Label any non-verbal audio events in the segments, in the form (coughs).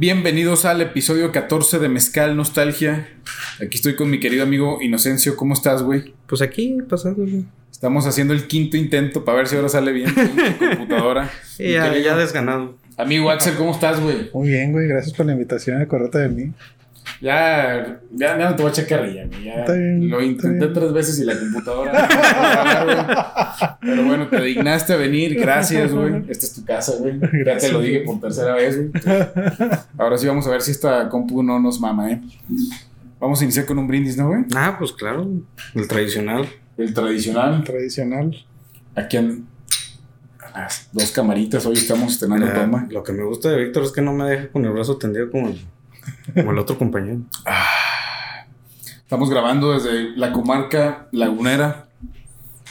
Bienvenidos al episodio 14 de Mezcal Nostalgia. Aquí estoy con mi querido amigo Inocencio. ¿Cómo estás, güey? Pues aquí, pasando. Estamos haciendo el quinto intento para ver si ahora sale bien tu (laughs) computadora. Y ya, ya desganado. Amigo Axel, ¿cómo estás, güey? Muy bien, güey. Gracias por la invitación. Acordate de mí. Ya, ya, ya no te voy a checar ya, güey. Ya bien, lo intenté tres veces y la computadora. Pero bueno, te dignaste a venir. Gracias, güey. Esta es tu casa, güey. Ya te lo dije por tercera vez, güey. Ahora sí vamos a ver si esta compu no nos mama, ¿eh? Vamos a iniciar con un brindis, ¿no, güey? Ah, pues claro, el tradicional. El tradicional. Tradicional. Aquí en las dos camaritas. Hoy estamos estrenando Ah, toma. lo que me gusta de Víctor es que no me deja con el brazo tendido como el, como el otro compañero. Estamos grabando desde la comarca lagunera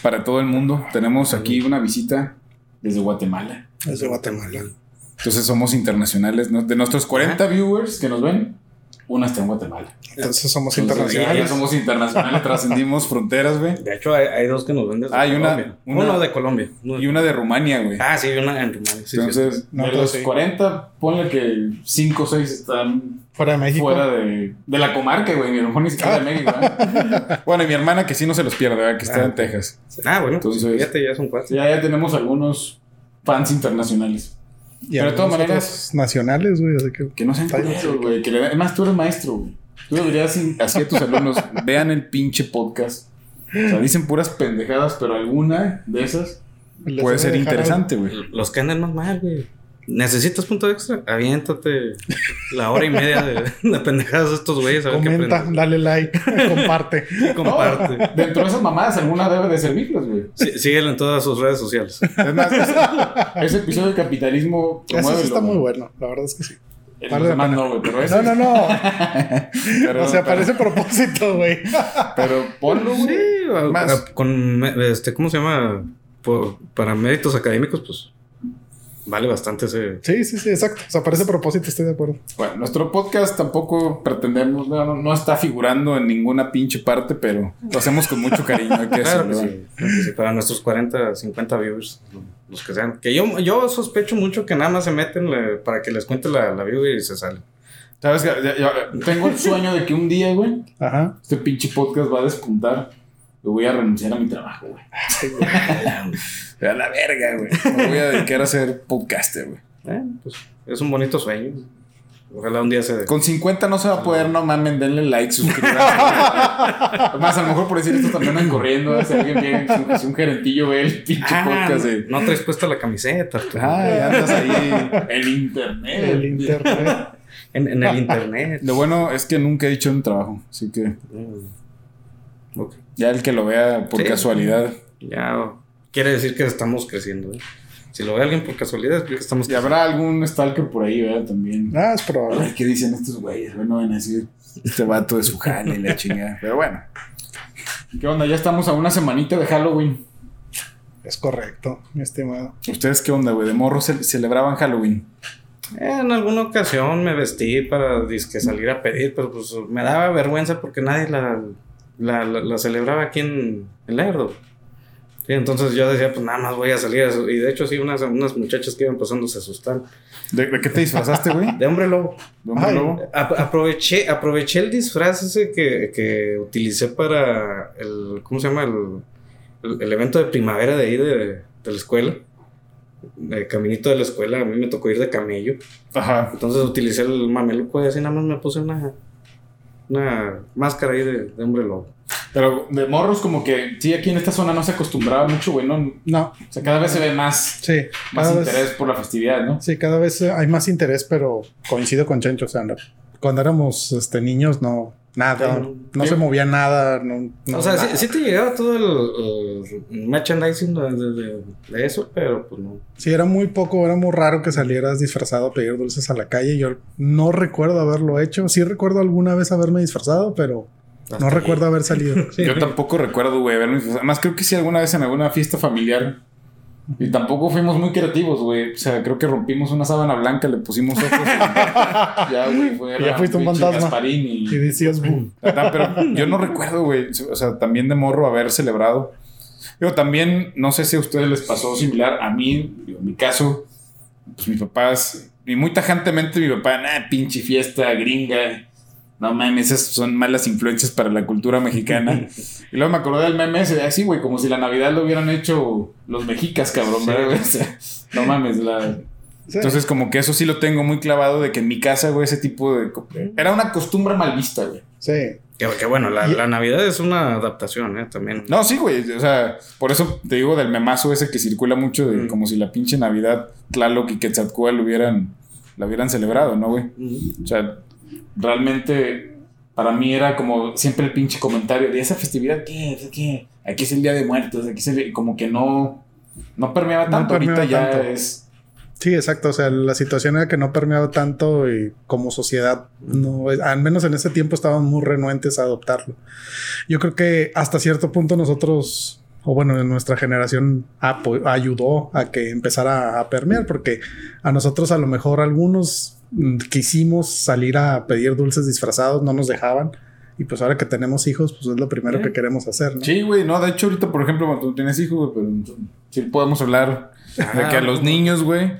para todo el mundo. Tenemos aquí una visita desde Guatemala. Es de Guatemala. Entonces somos internacionales. ¿no? De nuestros 40 viewers que nos ven, una está en Guatemala. Entonces somos Entonces, ya- ya internacionales. somos internacionales, trascendimos fronteras, güey. De hecho, hay, hay dos que nos ven desde Hay una- Colombia. una- Uno de Colombia. uno de- Y una de Rumania, güey. Ah, sí, una en Rumania. Sí, sí, Entonces, No, de los sí. 40, ponle que 5 o 6 están Fuera de México. fuera de, de la comarca, güey. Mi hermano ni siquiera de México, ¿eh? (laughs) Bueno, y mi hermana que sí no se los pierde, ¿verdad? Que está Ah, en ok. Texas. Ah, bueno, Entonces- pues fíjate, ya son cuatro. Ya, ya tenemos algunos fans internacionales. Y Pero de todas maneras- nacionales, güey. Así que. Que no sean culeros, güey. Que le Además, tú eres maestro, güey. Tú deberías así a tus alumnos, (laughs) vean el pinche podcast. O sea, dicen puras pendejadas, pero alguna de esas les puede ser interesante, güey. Los que andan más mal, güey. ¿Necesitas punto extra? Aviéntate la hora y media de, de pendejadas de estos güeyes. A ver qué Comenta, aprendes. dale like, (laughs) comparte. (laughs) Comparte. No, dentro de esas mamadas, alguna debe de servirles, güey. Sí, síguelo en todas sus redes sociales. Es más, ese, ese episodio de capitalismo sí está muy bueno. La verdad es que sí. Vale no, güey, pero ese. No, no, no. (laughs) Pero, o sea, pero- parece propósito, güey. Pero ponlo, güey. Sí, Más. con este, ¿cómo se llama? Por- para méritos académicos, pues vale bastante ese. Sí, sí, sí, exacto. O sea, parece propósito, estoy de acuerdo. Bueno, nuestro podcast tampoco pretendemos, no, no- está figurando en ninguna pinche parte, pero lo hacemos con mucho cariño. Hay que Claro que decirlo, sí, que Para nuestros 40, 50 viewers, los que sean. Que yo, yo sospecho mucho que nada más se meten le- para que les cuente la, la viewer y se salen. ¿Sabes? ya- tengo el sueño de que un día, güey, Ajá. este pinche podcast va a despuntar. Y voy a renunciar a mi trabajo, güey. (laughs) A la verga, güey. Me voy a dedicar a ser podcaster, güey. Eh, pues, es un bonito sueño. Ojalá un día se. Con 50 no se va a poder, no mamen, denle like, suscríbanse. (laughs) Más, a lo mejor por decir esto también andan corriendo. ¿eh? Si alguien viene, si un, gerentillo ve el pinche Ah, podcast de. no traes puesta la camiseta. tú. Ay, andas ahí. El internet. El internet. En, en el internet. Lo bueno es que nunca he dicho un trabajo, así que Mm. Ya el que lo vea por Sí. casualidad. Ya quiere decir que estamos creciendo. ¿eh? Si lo ve alguien por casualidad, es porque estamos Y habrá algún stalker por ahí, ¿verdad? También. Ah, es probable. Ay, ¿qué dicen estos güeyes? Bueno, van a decir este vato de su jale y la chingada. Pero bueno. ¿Qué onda? Ya estamos a una semanita de Halloween. Es correcto, mi estimado. ¿Ustedes qué onda, güey? ¿De morro ce- celebraban Halloween? En alguna ocasión me vestí para disque salir a pedir, pero pues me daba vergüenza porque nadie la, la, la- la celebraba aquí en, en Lerdo. Sí, entonces yo decía, pues nada más voy a salir. a Y de hecho, sí, unas, unas muchachas que iban pasando se asustaron. ¿De, de qué te disfrazaste, güey? De hombre lobo. ¿De hombre Ay. lobo? A- aproveché, aproveché el disfraz ese que, que utilicé para el. ¿Cómo se llama? El, el, el evento de primavera de ahí de, de la escuela. El caminito de la escuela. A mí me tocó ir de camello. Ajá. Entonces utilicé el mameluco y así nada más me puse una, una máscara ahí de, de hombre lobo. Pero de morros, como que sí, aquí en esta zona no se acostumbraba mucho, güey. ¿no? No, O sea, cada vez se ve más, sí. más interés por la festividad, ¿no? sí, cada vez hay más interés, pero coincido con Chencho. O sea, cuando éramos este, niños, no. Nada. No se movía nada. No, no- o sea, sí, nada. sí te llegaba todo el, el merchandising de, de- eso, pero pues no. Sí, era muy poco, era muy raro que salieras disfrazado a pedir dulces a la calle. Yo no recuerdo haberlo hecho. Sí recuerdo alguna vez haberme disfrazado, pero no recuerdo haber salido. (laughs) Sí. Yo tampoco recuerdo, güey, haberme disfrazado. Además, creo que sí alguna vez en alguna fiesta familiar. Y tampoco fuimos muy creativos, güey. O sea, creo que rompimos una sábana blanca, le pusimos ojos. y (laughs) ya, güey, fue ya fuiste un fantasma. Y y... decías. Ajá, (laughs) Pero yo no recuerdo, güey. O sea, también de morro haber celebrado. Digo, también, no sé si a ustedes les pasó similar. A mí, en mi caso, pues mis papás y muy tajantemente mi papá, nah, pinche fiesta gringa. No mames, esas son malas influencias para la cultura mexicana. (laughs) y luego me acordé del meme ese, así, güey, como si la Navidad lo hubieran hecho los mexicas, cabrón, ¿verdad, güey? (laughs) O sea, no mames, la... Sí. Entonces, como que eso sí lo tengo muy clavado de que en mi casa, güey, ese tipo de... Era una costumbre mal vista, güey. Sí. Que, que bueno, la, Y- la Navidad es una adaptación, ¿eh? También. No, sí, güey. O sea, por eso te digo del memazo ese que circula mucho de Mm. como si la pinche Navidad, Tlaloc y Quetzalcóatl hubieran, la hubieran celebrado, ¿no, güey? O sea, realmente para mí era como siempre el pinche comentario de esa festividad, ¿qué? ¿Qué? Aquí es el Día de Muertos, aquí es el... Como que no, no permeaba No tanto. permeaba Ahorita ya es... Sí, exacto. O sea, la situación era que no permeaba tanto y como sociedad, no, al menos en ese tiempo estaban muy renuentes a adoptarlo. Yo creo que hasta cierto punto nosotros, o bueno, en nuestra generación ayudó a que empezara a permear, porque a nosotros a lo mejor algunos quisimos salir a pedir dulces disfrazados, no nos dejaban. Y pues ahora que tenemos hijos, pues es lo primero Sí. que queremos hacer, ¿no? Sí, güey, no, de hecho ahorita, por ejemplo, cuando tú tienes hijos, güey, pero sí podemos hablar de que a los niños, güey...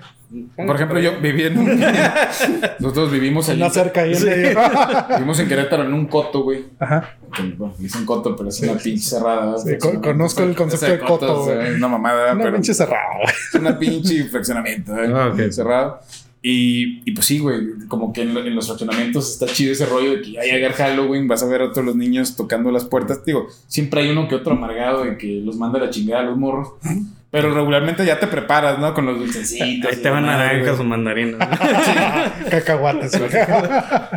Por ejemplo, yo viví en un... (laughs) Nosotros vivimos. Una cerca ahí en medio. (laughs) Vivimos en Querétaro en un coto, güey. Ajá. Bueno, dicen coto, pero es una pinche cerrada. Sí, con- una- conozco el concepto de coto, o sea, güey. Una mamada, Una pero pinche cerrada. es una pinche fraccionamiento, ¿eh? Ah, ok. cerrado. Y, y pues sí, güey, como que en, lo- en los fraccionamientos está chido ese rollo de que ya llega Halloween, vas a ver a todos los niños tocando las puertas. Digo, siempre hay uno que otro amargado de que los manda a la chingada a los morros. Pero regularmente ya te preparas, ¿no? Con los dulcecitos. Ahí te van naranjas o mandarinas. (laughs) Cacahuates, güey.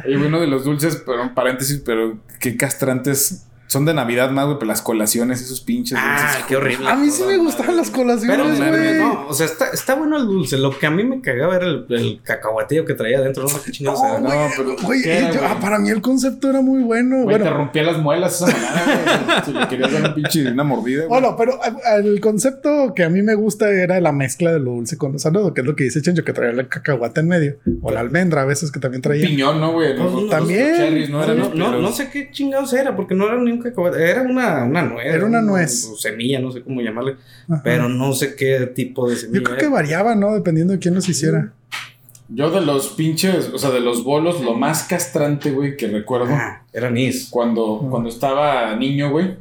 (laughs) Y uno de los dulces, pero paréntesis, pero qué castrantes. Son de Navidad más, güey, pero las colaciones, esos pinches ah, dulces. qué horrible. A mí sí me gustaban las colaciones, güey. no, o sea, está, está bueno el dulce. Lo que a mí me cagaba era el, el cacahuatillo que traía adentro. No sé qué chingados era. No, No, pero ah, para mí el concepto era muy bueno. Güey, te bueno, rompía las muelas esa manera. Si le querías dar un pinche una mordida, güey. bueno, pero eh, el concepto que a mí me gusta era la mezcla de lo dulce con lo salado, que es lo que dice Chencho, que traía el cacahuate en medio. O la almendra a veces que también traía. piñón, ¿no, güey? Los- los También. cherries, no No, eran no, los no, pelos. no sé qué chingados era, porque no era ni un cacahuate, era una, una nuez. Era una nuez. semilla, no sé cómo llamarle. Ajá. Pero no sé qué tipo de semilla. Yo creo que variaba, ¿no? Dependiendo de quién los hiciera. Yo de los pinches, o sea, de los bolos, lo más castrante, güey, que recuerdo Ah, era anís. cuando, Ah. cuando estaba niño, güey,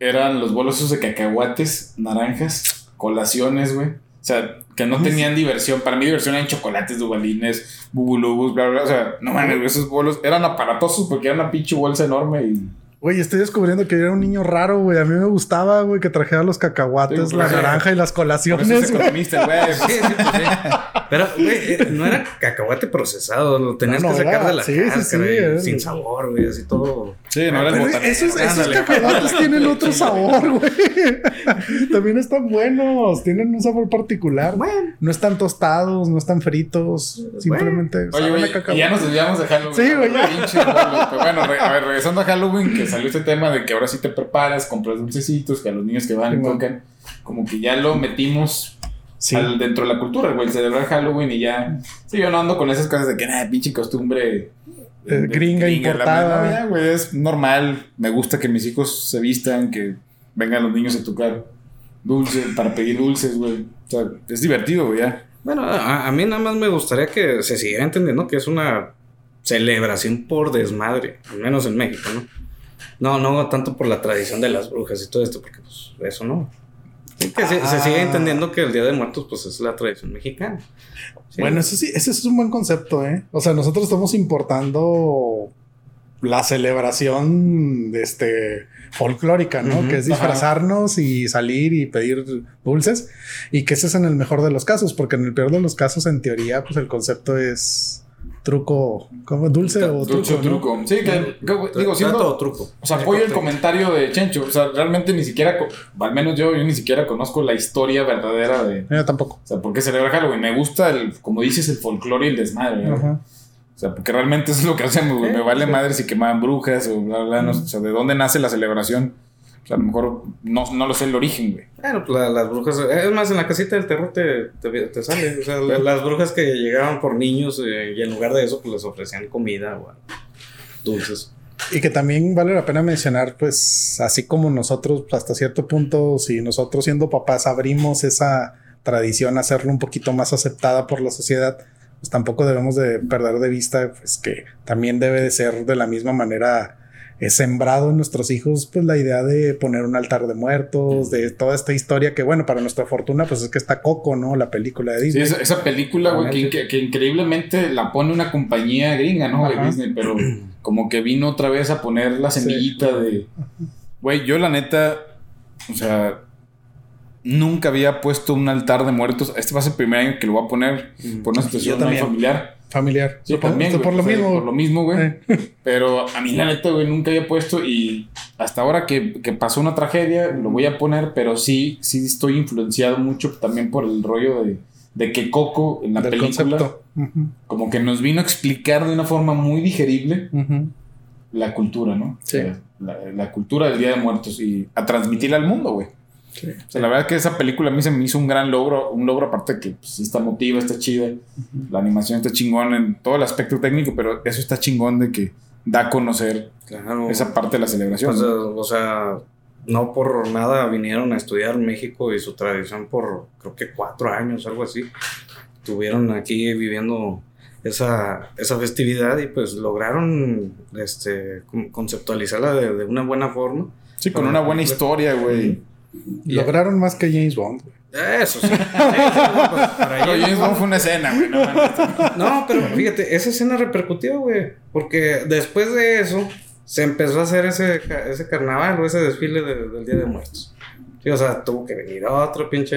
eran los bolos esos de cacahuates, naranjas, colaciones, güey. O sea, que no tenían diversión. Para mí diversión eran chocolates, dubalines, bubulubus, bla, bla. O sea, no mames, esos bolos eran aparatosos porque era una pinche bolsa enorme y... Güey, estoy descubriendo que yo era un niño raro, güey. A mí me gustaba, güey, que trajera los cacahuates, Sí, la naranja y las Por eso es colaciones, güey. economista, (laughs) güey. Sí, sí, pues sí. Pero, güey, eh, no era cacahuate procesado, lo tenías No, no, que sacar era- de la sí, sí, sí, cáscara y era- sin sabor, güey, así todo. Sí, no era Pero esos, esos cacahuates tienen (laughs) otro sabor, güey. (laughs) También están buenos, tienen un sabor particular. Bueno, No están tostados, no están fritos, simplemente Oye, güey, ya nos desviamos de Halloween. Sí, güey, bueno, re- a ver, regresando a Halloween, que salió este tema de que ahora sí te preparas, compras dulcecitos, que a los niños que van Sí, y tocan, como que ya lo metimos Sí. al- dentro de la cultura, güey, celebrar Halloween y ya. Sí, yo no ando con esas cosas de que, nada, pinche costumbre. Eh, gringa la importada. ya, güey, es normal. Me gusta que mis hijos se vistan, que vengan los niños a tocar dulce, para pedir dulces, güey. O sea, es divertido, güey, ya. bueno, a, a mí nada más me gustaría que se siguiera entendiendo que es una celebración por desmadre, al menos en México, ¿no? No, no tanto por la tradición de las brujas y todo esto, porque pues eso no. Sí, que se, se sigue Ah. entendiendo que el Día de Muertos pues es la tradición mexicana. Sí. Bueno, eso sí, ese es un buen concepto, ¿eh? O sea, nosotros estamos importando la celebración este folclórica, ¿no? Que es disfrazarnos y salir y pedir dulces y que ese es en el mejor de los casos, porque en el peor de los casos, en teoría, pues el concepto es truco, ¿cómo? Dulce o Dulce truco, o ¿no? truco. Sí, que, que, digo, siendo, o truco. O sea, apoyo el comentario de Chencho. O sea, realmente ni siquiera, al menos yo, yo ni siquiera conozco la historia verdadera de. Yo tampoco. O sea, ¿por qué celebra Halloween? Me gusta, el, como dices, el folclore y el desmadre. ¿no? Ajá. O sea, porque realmente eso es lo que hacemos, güey. Me vale sí. madre si quemaban brujas o bla, bla, no sé. O sea, ¿de dónde nace la celebración? O sea, a lo mejor no, no lo sé el origen, güey. Bueno, pues la- las brujas, es más, en la casita del terror te, te, te sale. O sea, la- las brujas que llegaban por niños eh, y en lugar de eso, pues les ofrecían comida o dulces. Y que también vale la pena mencionar, pues, así como nosotros, hasta cierto punto, si nosotros siendo papás abrimos esa tradición, hacerlo un poquito más aceptada por la sociedad, pues tampoco debemos de perder de vista pues que también debe de ser de la misma manera eh, sembrado en nuestros hijos pues la idea de poner un altar de muertos, de toda esta historia que bueno, para nuestra fortuna pues es que está Coco, ¿no? La película de Sí, Disney. esa, esa película, güey, que, que- que increíblemente la pone una compañía gringa, ¿no? Ajá. Disney, pero como que vino otra vez a poner la Sí. semillita de... Güey, yo la neta, o sea, nunca había puesto un altar de muertos. Este va a ser el primer año que lo voy a poner por una situación familiar. Familiar. Sí, por, también, por lo o sea, mismo. Por lo mismo, güey. Eh. Pero a mí la neta, güey, nunca había puesto y hasta ahora que, que pasó una tragedia, lo voy a poner, pero sí, sí estoy influenciado mucho también por el rollo de, de que Coco en la del película como que nos vino a explicar de una forma muy digerible la cultura, ¿no? Sí. O sea, La, la cultura del Día de Muertos y a transmitirla al mundo, güey. Sí. O sea, la verdad que esa película a mí se me hizo un gran logro, un logro aparte de que pues, sí está emotiva, está chida, la animación está chingón en todo el aspecto técnico, pero eso está chingón de que da a conocer Claro. esa parte de la celebración. Pues, ¿no? o sea, no por nada vinieron a estudiar México y su tradición por creo que cuatro años, algo así. Estuvieron aquí viviendo esa, esa festividad y pues lograron este, con- conceptualizarla de, de una buena forma. Sí, con una buena historia, güey. Lograron más que James Bond. Eso sí. (laughs) Pues, Pero ellos- James Bond fue una escena, güey. (laughs) no pero fíjate, esa escena repercutió, güey. Porque después de eso se empezó a hacer ese, ese carnaval o ese desfile de- del Día de Muertos. Sí, o sea, tuvo que venir otra pinche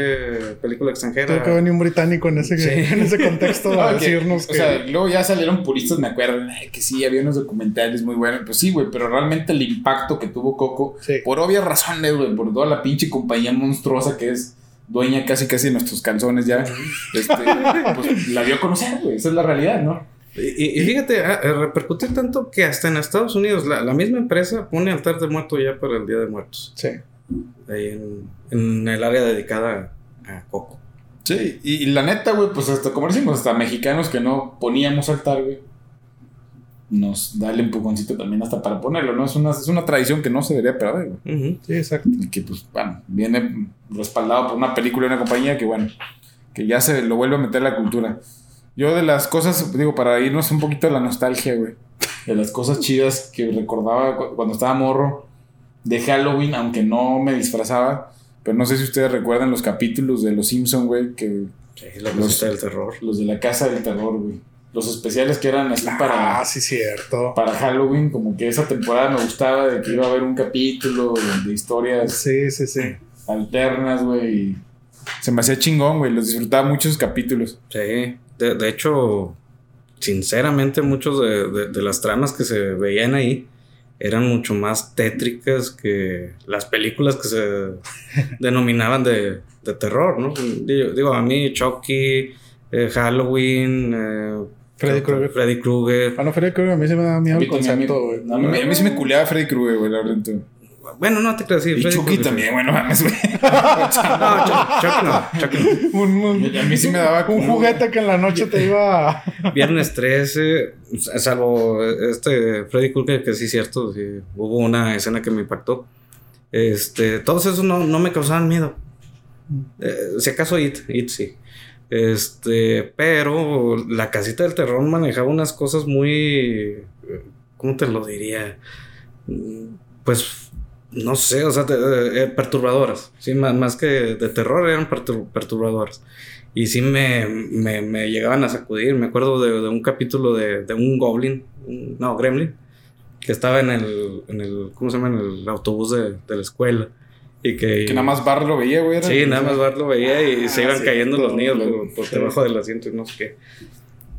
película extranjera. Tuvo que venir un británico en ese, Sí. en ese contexto a (laughs) No, que- decirnos o sea, luego ya salieron puristas, me acuerdo, que sí, había unos documentales muy buenos. Pues sí, güey, pero realmente el impacto que tuvo Coco, Sí. por obvias razones, güey, por toda la pinche compañía monstruosa que es dueña casi casi de nuestros calzones ya, (laughs) este, pues la dio a conocer, güey. Esa es la realidad, ¿no? Y, y- fíjate, ah, eh, repercutió tanto que hasta en Estados Unidos la, la misma empresa pone altar de muerto ya para el Día de Muertos. Sí. Ahí en, en el área dedicada a Coco. Sí, y, y la neta, güey, pues hasta, como decimos, hasta mexicanos que no poníamos altar, güey, nos da el empujoncito también hasta para ponerlo, ¿no? Es una, es una tradición que no se debería perder, güey. Ujú. Sí, exacto. Y que, pues, bueno, viene respaldado por una película y una compañía que, bueno, que ya se lo vuelve a meter a la cultura. Yo de las cosas, digo, para irnos un poquito a la nostalgia, güey, de las cosas chidas que recordaba cu- cuando estaba morro de Halloween, aunque no me disfrazaba, pero no sé si ustedes recuerdan los capítulos de Los Simpson, güey, que Sí, la Los- del terror. los de la Casa del Terror, güey. Los especiales que eran así para, Ah, sí, cierto. para Halloween, como que esa temporada me gustaba de que iba a haber un capítulo de, historias Sí, sí, sí. alternas, güey. Se me hacía chingón, güey. Los disfrutaba muchos capítulos. Sí, de, de hecho, sinceramente, muchos de, de- de las tramas que se veían ahí eran mucho más tétricas que las películas que se (laughs) denominaban de, de terror, ¿no? Digo, digo, a mí Chucky, eh, Halloween, eh, Freddy Krueger. Freddy Krueger. Bueno, Freddy Krueger a mí se me da miedo el concepto, güey. no, a, mí, a mí sí me culeaba Freddy Krueger, güey, la verdad. Bueno, no te creas, sí, Y Freddy Chucky también, güey, no mames, güey. (laughs) No, Chucky, Chucky no, Chucky no. Un, un- A mí sí me daba un juguete que en la noche te iba a... (laughs) Viernes 13, salvo este Freddy Krueger, que sí es cierto, sí, hubo una escena que me impactó. Este, todos esos no, no me causaban miedo. Eh, si acaso It, It sí. Este, pero la casita del terror manejaba unas cosas muy, ¿cómo te lo diría? Mm, Pues, no sé, o sea, te- eh, perturbadoras. Sí, más, más que de terror eran pertur- perturbadoras. Y sí me, me, me llegaban a sacudir. Me acuerdo de, de un capítulo de, de un goblin, un- no, gremlin, que estaba en el, en el, ¿cómo se llama? En el autobús de, de la escuela. Y que, Que nada más Bar lo veía, güey. Sí, nada más Bart lo veía y Ah, se iban sí, cayendo los niños por, por Sí. debajo del asiento y no sé qué.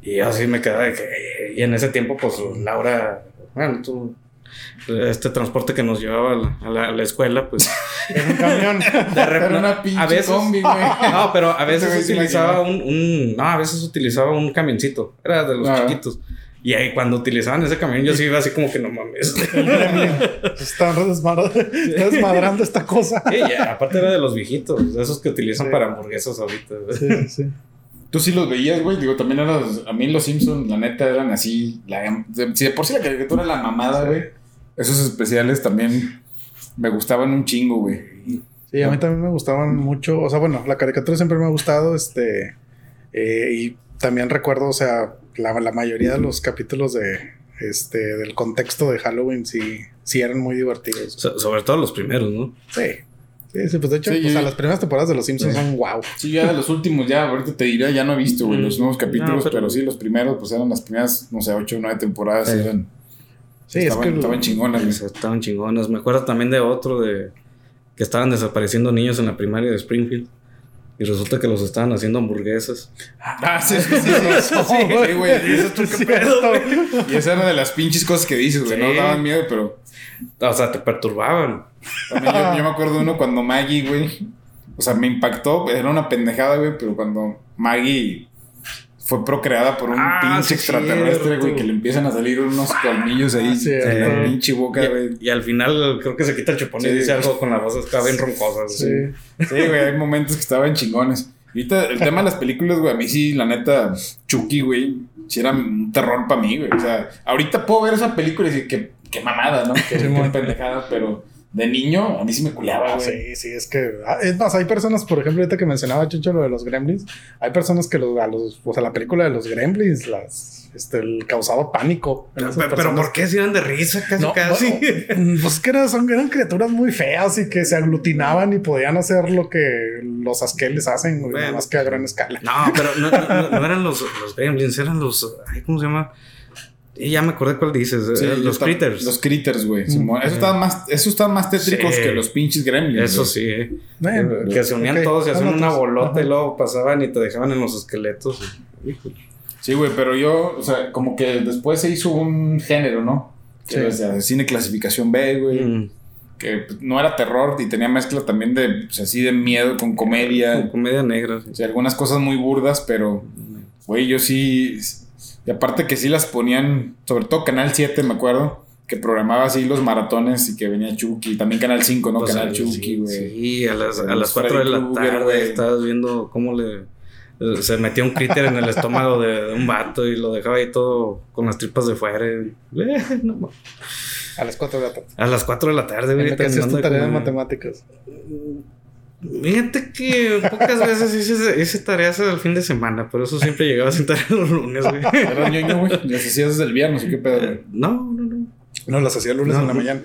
Y así me quedaba de que... Y en ese tiempo, pues, Laura... Bueno, tú... Este transporte que nos llevaba a la, a la- a la escuela, pues... (laughs) En un camión. De Era repente... una pinche a veces... combi, (laughs) güey. No, pero a veces utilizaba un, un- No, a veces utilizaba un camioncito. Era de los Ah. chiquitos. Y ahí cuando utilizaban ese camión, yo sí iba así como que no mames. (laughs) Están desmadra- desmadrando esta cosa. Sí, ya, aparte era de los viejitos, de esos que utilizan Sí. para hamburguesas ahorita. Sí, sí. Tú sí los veías, güey. Digo, también eran. A mí los Simpsons, la neta, eran así. La, de- si de por sí la caricatura era la mamada, güey. Esos especiales también me gustaban un chingo, güey. Sí, a mí también me gustaban mucho. O sea, bueno, la caricatura siempre me ha gustado. Este. eh, y también recuerdo, o sea, la, la mayoría de los capítulos de este del contexto de Halloween sí, sí eran muy divertidos. So- sobre todo los primeros, ¿no? Sí. Sí, sí, pues de hecho, Sí, pues, yo- a las primeras temporadas de Los Simpsons Sí. son wow. Sí, ya de los últimos, ya ahorita te diría, ya no he visto, güey, Mm. los nuevos capítulos, No, pero... pero- sí, los primeros, pues eran las primeras, no sé, ocho o nueve temporadas, Sí. eran, Sí, estaban, es que estaban chingonas. Estaban chingonas. Me acuerdo también de otro de que estaban desapareciendo niños en la primaria de Springfield. Y resulta que los estaban haciendo hamburguesas. Ah, sí, sí, sí, sí, (laughs) sí, güey. Y eso tú qué pedo. Y esa era de las pinches cosas que dices, güey. No daban miedo, pero O sea, te perturbaban. también yo, yo me acuerdo de uno cuando Maggie, güey. O sea, me impactó, era una pendejada, güey, pero cuando Maggie fue procreada por un Ah, pinche extraterrestre, güey, que le empiezan a salir unos colmillos ahí Ah, sí, en la pinche boca, güey. Y, y al final creo que se quita el chupón y Sí. dice algo con la voz acá bien roncosa. Sí. Sí, güey, hay momentos que estaban chingones. Ahorita el tema de las películas, güey, a mí sí, la neta, Chucky, güey, sí era un terror para mí, güey. O sea, ahorita puedo ver esa película y decir que qué mamada, ¿no? Que, Sí, qué pendejada, pero de niño a mí sí me culeaba, Ah, güey. sí, sí, es que. ah, Es más, hay personas, por ejemplo, ahorita que mencionaba Chucho lo de los Gremlins, hay personas que los, a los, o sea, la película de los Gremlins las, este, el causaba pánico. Pero, pero. ¿por qué se iban de risa casi No, casi? bueno, (laughs) pues que eran, son, eran criaturas muy feas y que se aglutinaban y podían hacer lo que los askeles hacen, Bueno. nada más que a gran escala. No, pero no, no- no eran los, los gremlins, eran los. ay, ¿Cómo se llama? Y ya me acordé cuál dices. Sí, eh, los critters. Los critters, güey. Eso Mm. estaba más, eso estaba más tétricos Sí. que los pinches gremlins. Eso sí, eh. Bueno, que se unían todos y hacían una bolota ajá. y luego pasaban y te dejaban en los esqueletos. Sí, güey, pero yo, o sea, como que después se hizo un género, ¿no? Que Sí. o sea, cine clasificación B, güey. Mm, Que pues, no era terror y tenía mezcla también de, pues, así de miedo con comedia. comedia negra. sí. O sea, algunas cosas muy burdas, pero, güey, yo sí. Y aparte que sí las ponían, sobre todo Canal 7, me acuerdo, que programaba así los maratones y que venía Chucky. También Canal 5, ¿no? Pues, Canal sí, Chucky, güey. Sí, a las, a las 4 de la Krueger, tarde güey. estabas viendo cómo le eh, se metía un critter en el estómago de, de un vato y lo dejaba ahí todo con las tripas de fuera. eh, no A las 4 de la tarde. a las 4 de la tarde, En güey. la que hacías tu tarea de matemáticas. Fíjate que pocas veces hice, hice tareas el fin de semana, pero eso siempre llegaba sin tarea los lunes, güey. Era ñoño, güey. Las hacías desde el viernes, ¿y qué pedo, güey? No, no, no. No, las hacía el lunes No. en la mañana.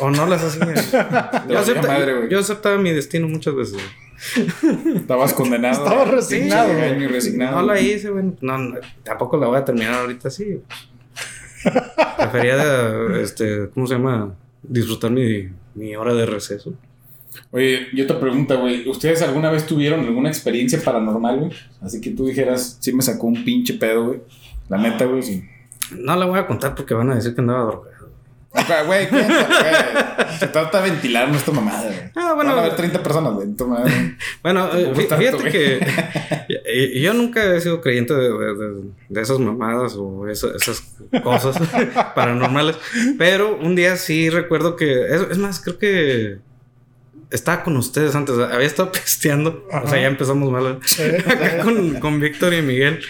O no las hacía. (laughs) Yo, valía acepta- madre, güey. yo aceptaba mi destino muchas veces. güey. Estabas condenado. Estabas resignado, Pinche güey. resignado. No la hice, güey. No, no, tampoco la voy a terminar ahorita así. Prefería, de, este, ¿cómo se llama? Disfrutar mi, mi hora de receso. Oye, y otra pregunta, güey. ¿Ustedes alguna vez tuvieron alguna experiencia paranormal, güey? Así que tú dijeras, sí me sacó un pinche pedo, güey. La neta, güey, sí. No la voy a contar porque van a decir que andaba drogado. Güey, güey. Se trata de ventilar nuestra mamada, güey. Ah, bueno. Van a haber 30 personas, güey. (laughs) Bueno, eh, tanto, fíjate güey. que (laughs) yo nunca he sido creyente de, de- de- de esas mamadas o esa- esas cosas (laughs) paranormales, pero un día sí recuerdo que, es, es más, creo que estaba con ustedes antes, había estado (laughs) pisteando, o sea, ya empezamos mal, (laughs) acá con, con Víctor y Miguel.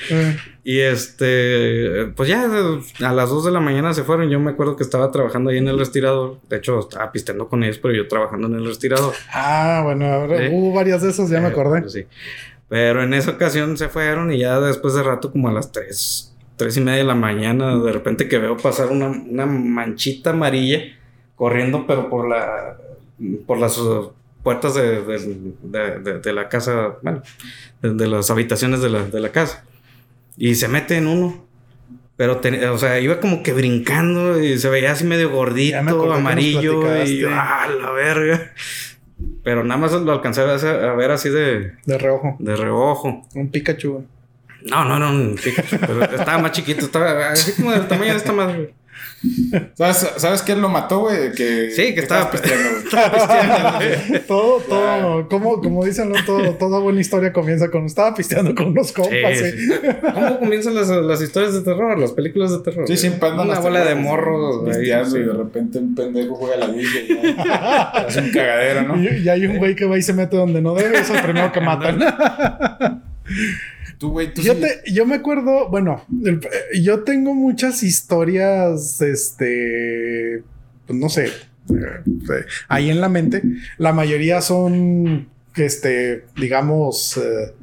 Y este, pues ya a las 2 de la mañana se fueron. Yo me acuerdo que estaba trabajando ahí en el respirador. De hecho, estaba pisteando con ellos, pero yo trabajando en el respirador. Ah, bueno, ahora hubo varias de esas, ya me Eh, acordé. pues sí. Pero en esa ocasión se fueron y ya después de rato, como a las 3, 3 y media de la mañana, de repente que veo pasar una, una manchita amarilla corriendo, pero por la por las puertas de, de- de- la casa, bueno, de, las habitaciones de la, de la casa. Y se mete en uno. Pero, te- o sea, iba como que brincando y se veía así medio me gordito, amarillo. Y yo. ¡ah, la verga! Pero nada más lo alcancé a ver, a ver así de, De reojo. de reojo. Un Pikachu. No, no, no, un Pikachu, pero estaba más chiquito, estaba así como del tamaño de esta madre. ¿Sabes, ¿Sabes quién lo mató, güey? Que, Sí, que (laughs) estaba- pisteando, güey. Estaba pisteando, güey. Todo, todo, como, como dicen, ¿no? todo, toda buena historia comienza con estaba pisteando con unos compas. Sí, ¿eh? sí. (laughs) ¿Cómo comienzan las, las historias de terror, las películas de terror? Sí, siempre andan Una bola de morros. sí. y de repente un pendejo juega la Ouija y ya. Hace un cagadero, ¿no? Y, y hay un güey que va y se mete donde no debe, es el primero que matan. (laughs) Tú, güey, tú sí- Fíjate, yo me acuerdo, bueno, el- eh, yo tengo muchas historias, este, pues no sé, eh, ahí en la mente. La mayoría son, este, digamos, eh,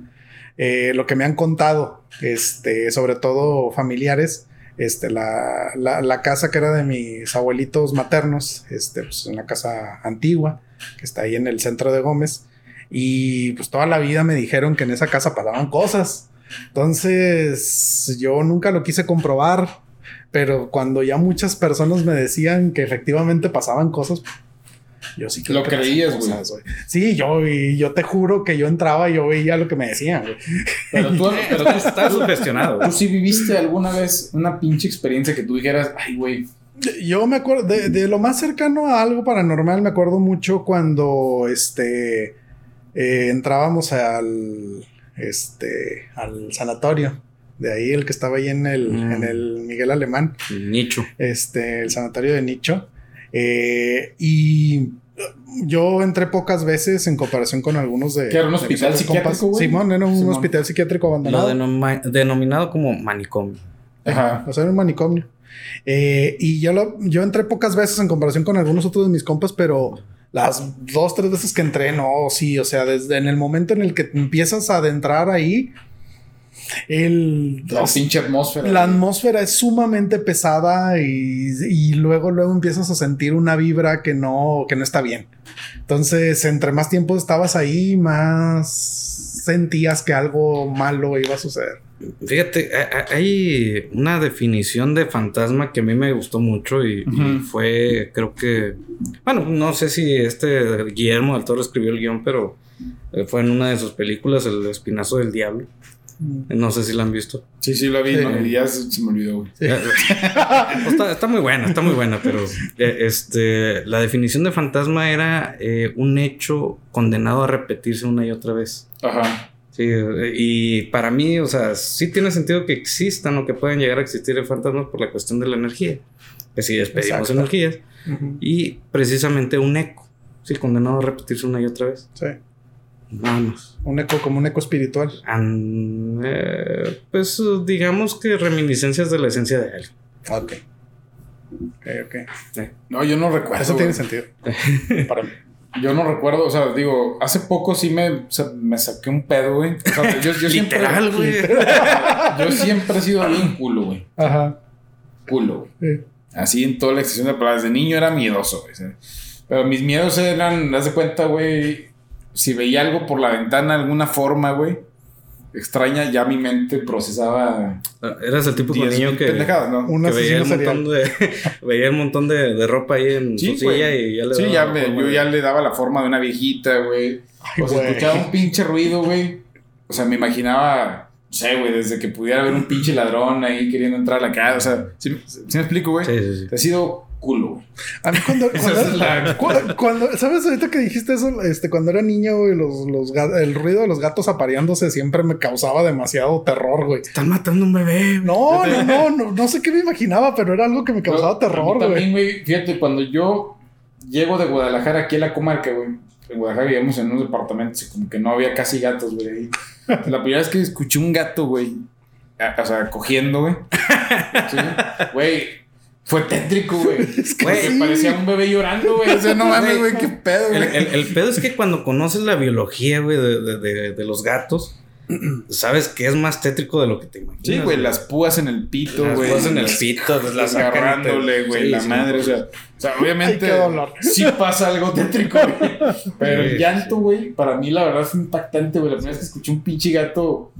eh, lo que me han contado, este, sobre todo familiares, este, la, la, la, casa que era de mis abuelitos maternos, este, pues una casa antigua, que está ahí en el centro de Gómez, y pues toda la vida me dijeron que en esa casa pasaban cosas. Entonces, yo nunca lo quise comprobar, pero cuando ya muchas personas me decían que efectivamente pasaban cosas, yo sí que lo creías, güey. Sí, yo, y yo te juro que yo entraba y yo veía lo que me decían, güey. Pero tú, (laughs) pero tú estás sugestionado. ¿Tú sí viviste alguna vez una pinche experiencia que tú dijeras, ay, güey, yo me acuerdo de, de, lo más cercano a algo paranormal, me acuerdo mucho cuando este eh, entrábamos al este al sanatorio. De ahí el que estaba ahí en el, mm. en el Miguel Alemán. El nicho. Este, el sanatorio de nicho. Eh, y yo entré pocas veces en comparación con algunos de. ¿Que era un hospital psiquiátrico? Simón, era un hospital psiquiátrico abandonado. Lo denominado como manicomio. Ajá. O sea, era un manicomio. Eh, y yo, lo, yo entré pocas veces en comparación con algunos otros de mis compas, pero las dos, tres veces que entré, no, sí, o sea, desde en el momento en el que empiezas a adentrar ahí, el, la pinche atmósfera. La atmósfera es sumamente pesada y, y, luego, luego empiezas a sentir una vibra que no, que no está bien. Entonces, entre más tiempo estabas ahí, más sentías que algo malo iba a suceder. Fíjate, hay una definición de fantasma que a mí me gustó mucho y, fue, creo que, bueno, no sé si este Guillermo del Toro escribió el guion, pero eh, fue en una de sus películas, El Espinazo del Diablo. No sé si la han visto. Sí, sí, la vi, y ya se, me olvidó, eh, está, muy buena, está muy buena, pero eh, este, la definición de fantasma era un hecho condenado a repetirse una y otra vez. Ajá. Sí, y para mí, o sea, sí tiene sentido que existan o que puedan llegar a existir fantasmas por la cuestión de la energía. Que si despedimos energías. Y precisamente un eco. Sí, condenado a repetirse una y otra vez. Sí. Vamos. Un eco, como un eco espiritual. Eh, pues digamos que reminiscencias de la esencia de alguien. Ok. Ok, ok. No, yo no recuerdo. Eso tiene sentido. (laughs) para mí. Yo no recuerdo, o sea, digo, hace poco sí me, me saqué un pedo, güey. O sea, yo, yo (laughs) siempre. güey. yo siempre he sido bien culo, güey. Ajá. Culo, güey. Así en toda la extensión de palabras. De niño era miedoso, güey. Pero mis miedos eran, haz de cuenta, güey. Si veía algo por la ventana, alguna forma, güey extraña, ya mi mente procesaba. Ah, eras el tipo de niño que, ¿no? que (laughs) veía, un montón de, veía un montón de, ropa ahí en su silla y ya le Sí, ya yo ya le daba la forma de una viejita, güey. O sea, escuchaba un pinche ruido, güey. O sea, me imaginaba, no sé, güey, desde que pudiera haber un pinche ladrón ahí queriendo entrar a la casa. O sea, ¿sí, me explico, güey? Sí, sí, sí. Ha sido culo. A mí (laughs) cuando, cuando, ¿sabes ahorita que dijiste eso? Este, cuando era niño, güey, los, los el ruido de los gatos apareándose siempre me causaba demasiado terror, güey. Están matando un bebé. No, no, no, no, no sé qué me imaginaba, pero era algo que me causaba terror, güey. También, güey, fíjate, cuando yo llego de Guadalajara aquí a la comarca, güey. En Guadalajara vivíamos en unos departamentos y como que no había casi gatos, güey. (laughs) La primera vez que escuché un gato, güey. O sea, cogiendo, güey. (laughs) Güey, fue tétrico, güey. (laughs) Es que parecía un bebé llorando, güey. O sea, no mames, güey, qué pedo, güey. El, pedo es que cuando conoces la biología, güey, de, de, de, los gatos, sabes que es más tétrico de lo que te imaginas. Sí, güey, las púas en el pito, güey. Las púas en el pito, las agarrándole, güey, la madre. O sea, o sea obviamente sí pasa algo tétrico, güey. (laughs) Pero el llanto, güey, para mí la verdad es impactante, güey. La primera vez que escuché un pinche gato,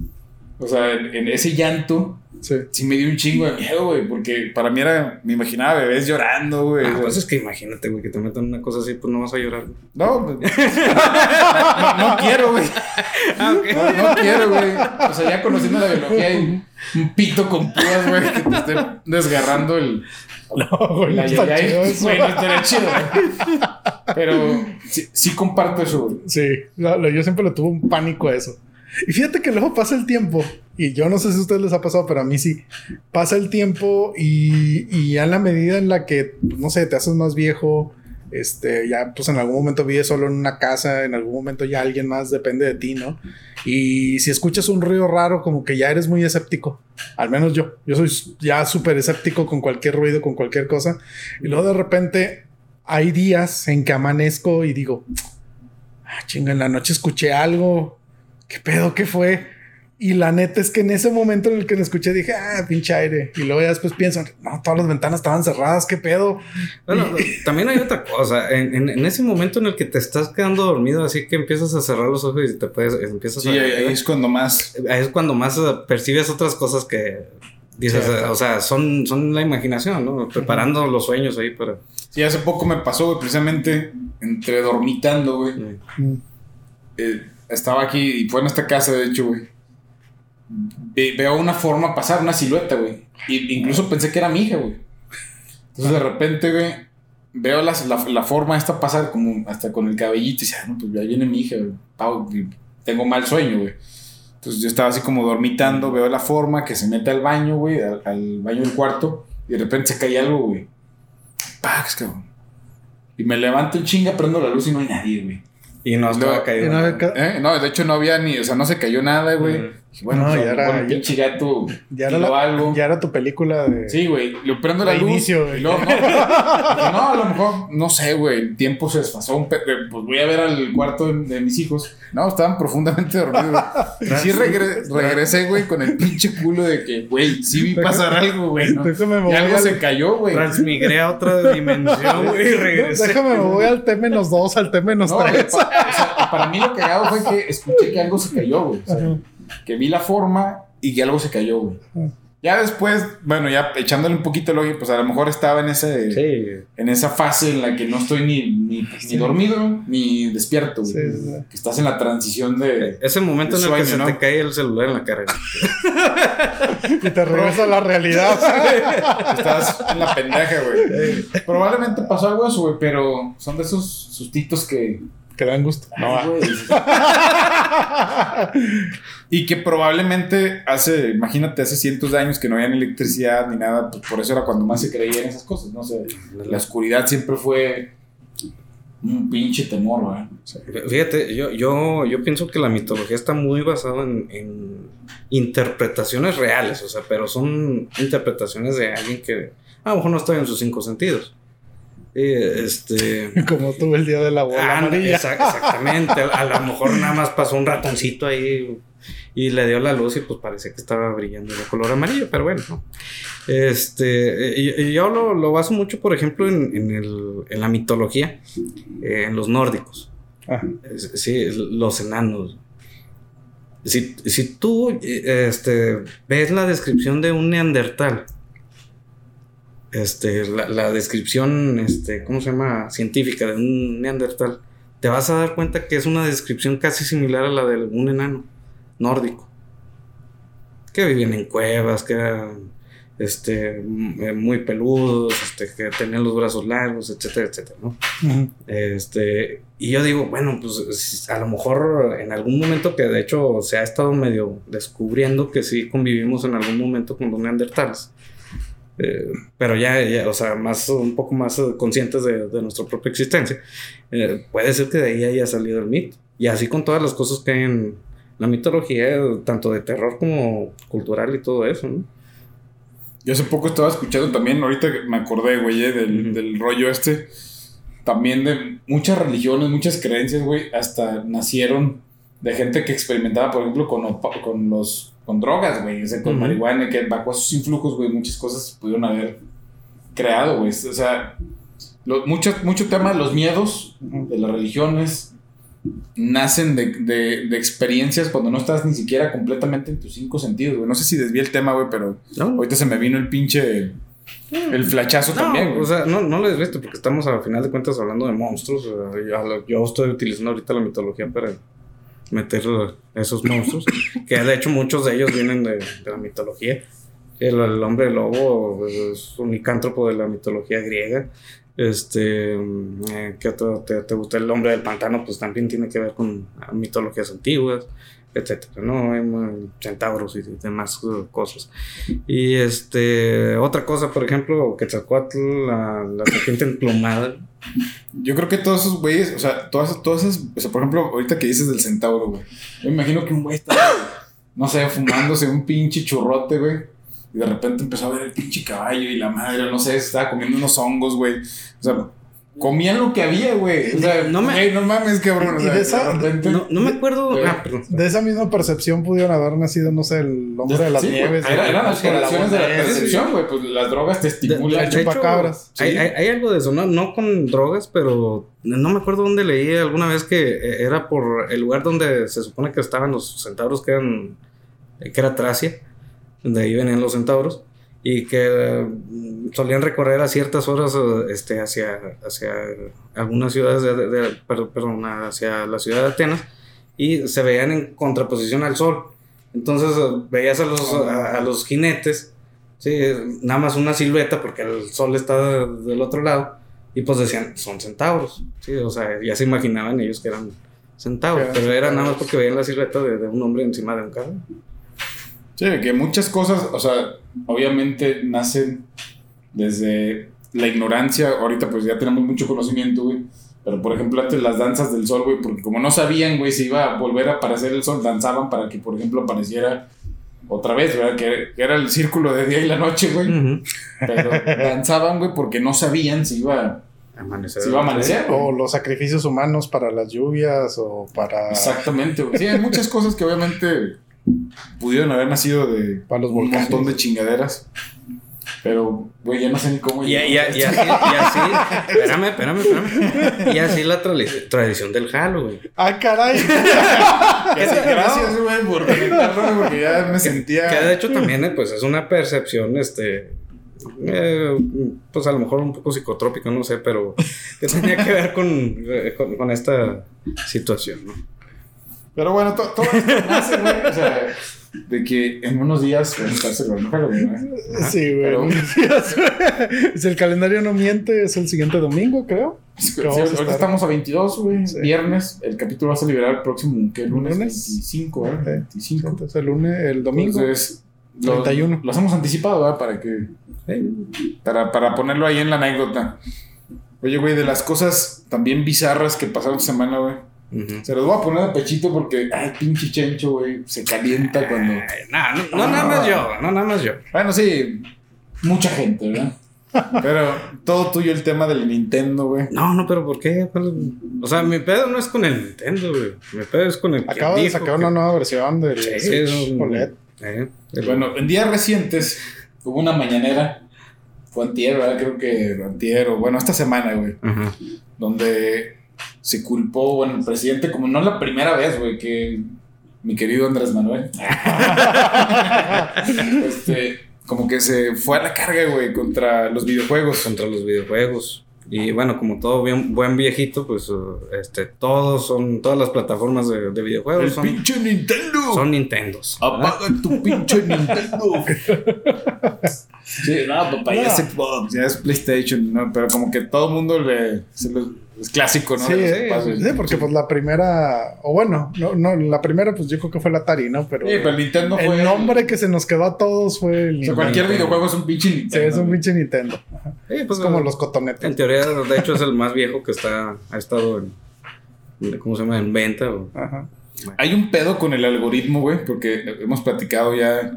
o sea, en ese llanto Sí. me dio un chingo de miedo, güey, porque para mí era, me imaginaba bebés llorando, güey. Ah, pues es que imagínate, güey, que te metan una cosa así, pues no vas a llorar. No, (laughs) pues, no, quiero, güey. Ah, no, quiero, güey. O sea, ya conociendo la biología hay un pito con púas, güey, que te esté desgarrando el... No, güey, la está chido eso. Güey, no estaría chido, güey. Pero sí, sí comparto eso, güey. Sí, yo siempre le tuve un pánico a eso. Y fíjate que luego pasa el tiempo, y yo no sé si a ustedes les ha pasado, pero a mí sí. Pasa el tiempo y, y en la medida en la que, pues, no sé, te haces más viejo, este, ya pues en algún momento vives solo en una casa, en algún momento ya alguien más depende de ti, ¿no? Y si escuchas un ruido raro, como que ya eres muy escéptico. Al menos yo. Yo soy ya súper escéptico con cualquier ruido, con cualquier cosa. Y luego de repente hay días en que amanezco y digo, ah, chinga, en la noche escuché algo ¿qué pedo? ¿Qué fue? Y la neta es que en ese momento en el que me escuché dije, ah, pinche aire. Y luego ya después pienso, no, todas las ventanas estaban cerradas, qué pedo. Bueno, también hay otra cosa. En, en- en ese momento en el que te estás quedando dormido, así que empiezas a cerrar los ojos y te puedes, empiezas Sí, a. ahí, ahí es cuando más. ahí es cuando más percibes otras cosas que dices, Sí, o sea, son, son la imaginación, ¿no? Preparando los sueños ahí para. Sí, hace poco me pasó, güey, precisamente entre dormitando, güey. Mm. eh, estaba aquí y fue en esta casa, de hecho, güey. Ve- veo una forma pasar, una silueta, güey. Y incluso pensé que era mi hija, güey. Entonces de repente, güey, veo las- la, la forma esta pasar como hasta con el cabellito y dice, ah, no, pues ya viene mi hija, güey. Tengo mal sueño, güey. Entonces yo estaba así como dormitando, veo la forma que se mete al baño, güey, al, al baño del cuarto, y de repente se cae algo, güey. ¡Pax, cabrón! Y me levanto en chinga, prendo la luz y no hay nadie, güey. Y no estaba Luego- caído. No había ca- ¿Eh? No, de hecho no había ni, o sea, no se cayó nada, güey. Bueno, No, pues, ya era- ya- pinche gato Ya era, la- algo. ya era tu película de. Sí, güey, le prendo la De luz. inicio, güey. y luego, (laughs) no, a lo mejor, no sé, güey, el tiempo se desfasó. un pe- pues voy a ver al cuarto de, de mis hijos. No, estaban profundamente dormidos. Y sí regre- regresé, güey, con el pinche culo de que, güey, sí vi pasar algo, güey. ¿no? Y algo al- se cayó, güey. Transmigré a otra dimensión, (laughs) güey, y regresé. Déjame, me voy al T-2, al T-3. No, o sea, para mí lo cagado fue que escuché que algo se cayó, güey. O sea. Que vi la forma y que algo se cayó, güey. Ya después, bueno, ya echándole un poquito el ojo, pues a lo mejor estaba en ese, Sí. en esa fase en la que no estoy ni, ni, ni dormido ni despierto, güey. Sí, sí, sí. Que estás en la transición de. Ese momento en el Sueño, que se ¿no? te cae el celular en la cara. Y te regresa a la realidad. (laughs) Estás en la pendeja, güey. Probablemente pasó algo eso, güey, pero son de esos sustitos que. Que dan gusto. No, güey. (laughs) y que probablemente hace, imagínate, hace cientos de años que no había ni electricidad ni nada, pues por eso era cuando más se creía en esas cosas, ¿no? O sea, la oscuridad siempre fue un pinche temor, ¿verdad? Fíjate, yo, yo, yo pienso que la mitología está muy basada en, en interpretaciones reales, o sea, pero son interpretaciones de alguien que a lo mejor no está en sus cinco sentidos. Eh, este. (laughs) como tú el día de la bola Ah, amarilla. exa- exactamente. A, lo mejor nada más pasó un ratoncito ahí y le dio la luz y pues parecía que estaba brillando de color amarillo, pero bueno. ¿no? Este, y- y yo lo, lo baso mucho, por ejemplo, en, en el- en la mitología, eh, en los nórdicos. Ajá. Es- Sí, los enanos. Si, si tú este, ves la descripción de un neandertal, este, la, la descripción, este, ¿cómo se llama? Científica de un neandertal, te vas a dar cuenta que es una descripción casi similar a la de un enano nórdico. Que vivían en cuevas, que eran este, eh, muy peludos, este, que tenían los brazos largos, etcétera, etcétera, ¿no? Este, y yo digo, bueno, pues a lo mejor en algún momento que de hecho se ha estado medio descubriendo que sí convivimos en algún momento con los neandertales. Eh, pero ya, ya, o sea, más, un poco más eh, conscientes de, de nuestra propia existencia. Eh, puede ser que de ahí haya salido el mito. Y así con todas las cosas que hay en la mitología, tanto de terror como cultural y todo eso, ¿no? Yo hace poco estaba escuchando también, ahorita me acordé, güey, eh, del, del rollo este, también de muchas religiones, muchas creencias, güey, hasta nacieron de gente que experimentaba, por ejemplo, con, con los con drogas, güey, o sea, con marihuana, que bajo esos influjos, güey, muchas cosas se pudieron haber creado, güey. O sea, lo- mucho, mucho tema de los miedos de las religiones nacen de, de- de experiencias cuando no estás ni siquiera completamente en tus cinco sentidos, güey. No sé si desvié el tema, güey, pero ¿No? ahorita se me vino el pinche... El flachazo No, también, güey. o sea, no, no les visto porque estamos a final de cuentas hablando de monstruos. yo, yo estoy utilizando ahorita la mitología para meter esos monstruos. que de hecho muchos de ellos vienen de, la mitología. El, hombre lobo es un licántropo de la mitología griega. Este, eh, ¿qué otro te, te gusta? El hombre del pantano, pues también tiene que ver con mitologías antiguas, etcétera, ¿no? Centauros y demás cosas. Y este, otra cosa, por ejemplo, Quetzalcoatl, la, la serpiente emplumada. Yo creo que todos esos güeyes, o sea, todas, todas esas, o sea, por ejemplo, ahorita que dices del centauro, güey. Yo me imagino que un güey está, no sé, fumándose un pinche churrote, güey. Y de repente empezó a ver el pinche caballo y la madre, no sé, estaba comiendo unos hongos, güey. O sea, comían lo que había, güey. O sea, No me- no mames, cabrón. O Y sea, de esa- repente- No, no me acuerdo. Ah, perdón. De esa misma percepción pudieron haber nacido, no sé, el hombre de las Sí, nieves. era- eran las el correlaciones de la percepción, güey. Pues las drogas te De- estimulan. de hecho, chupacabras. Hay, Sí. hay- hay algo de eso, no, no con drogas, pero no me acuerdo dónde leí alguna vez que eh, era por el lugar donde se supone que estaban los centauros, que eran eh, que era Tracia, donde ahí venían los centauros, y que eh, solían recorrer a ciertas horas eh, este, hacia, hacia algunas ciudades, de, de- de- per- perdón, hacia la ciudad de Atenas, y se veían en contraposición al sol. Entonces eh, veías a los, a, a los jinetes, sí, nada más una silueta porque el sol está de- del otro lado, y pues decían, son centauros, sí, o sea, ya se imaginaban ellos que eran centauros, pero era nada más porque veían la silueta de, de un hombre encima de un carro. Sí, que muchas cosas, o sea, obviamente nacen desde la ignorancia. Ahorita pues ya tenemos mucho conocimiento, güey. Pero por ejemplo, antes las danzas del sol, güey, porque como no sabían, güey, si iba a volver a aparecer el sol, danzaban para que, por ejemplo, apareciera otra vez, ¿verdad? Que, que era el círculo de día y la noche, güey. Pero (laughs) danzaban, güey, porque no sabían si iba, Amanecer. si iba a amanecer. O los sacrificios humanos para las lluvias o para, Exactamente, güey. Sí, hay muchas cosas que obviamente pudieron haber nacido de para los un montón de chingaderas. Pero, güey, ya no sé ni cómo. Y, y- y así, y así, espérame, espérame, espérame. Y así la tra- tradición del jalo, güey. ¡Ah, caray! (laughs) Gracias, gracias, güey, por conectarlo, porque ya me sentía. Que de hecho también, eh, pues, es una percepción, este, eh, pues a lo mejor un poco psicotrópica, no sé, pero que tenía que ver con, eh, con, con esta situación, ¿no? Pero bueno, to- todo esto (laughs) nace, güey. O sea, de que en unos días vamos a estar celebrando Halloween. Sí, güey. Pero- si el calendario no miente, es el siguiente domingo, creo. Sí, ahorita estamos a 22, güey. Sí. Viernes. El capítulo va a liberar el próximo, ¿qué? Lunes, Lunes. 25, ¿eh? Ok. 25. Entonces el lunes, el domingo. Entonces, lo, 31. lo hacemos anticipado, ¿verdad? Para que. Para, para ponerlo ahí en la anécdota. Oye, güey, de las cosas también bizarras que pasaron esta semana, güey. Se los voy a poner de pechito porque, ay, pinche chencho, güey, se calienta cuando. Ay, nah, no, no, nada más yo, no nada más yo. Bueno, sí, mucha gente, ¿verdad? Pero todo tuyo el tema del Nintendo, güey. No, no, pero ¿por qué? ¿Cuál- O sea, mi pedo no es con el Nintendo, güey. Mi pedo es con el. que Acaba de sacar que- una nueva versión del Sí, Switch es un- OLED. Eh, el- Bueno, en días recientes hubo una mañanera. Fue antier, ¿verdad? Creo que antier o bueno, esta semana, güey. Donde se culpó, bueno, el presidente, como no la primera vez, güey, que mi querido Andrés Manuel, (laughs) este, como que se fue a la carga, güey, contra los videojuegos. contra los videojuegos. Y bueno, como todo bien, buen viejito, pues uh, este, todos son, todas las plataformas de, de videojuegos El son, pinche Nintendo. son Nintendos. ¿verdad? Apaga tu pinche Nintendo. sí, no, papá, ya es Xbox, ya es PlayStation, ¿no? Pero como que todo el mundo le. se lo- es clásico, ¿no? Sí, güey. sí, porque pues la primera, o bueno, no, no, la primera pues yo creo que fue la Atari, ¿no? Pero, Sí, pero el Nintendo fue. el nombre que se nos quedó a todos fue el O sea, Nintendo. cualquier videojuego es un pinche Sí, Nintendo. es un pinche Nintendo. Sí, pues, Es como los cotonetes. En teoría, de hecho, es el más viejo que está, ha estado en, ¿cómo se llama? En venta. o- Ajá. Hay un pedo con el algoritmo, güey, porque hemos platicado ya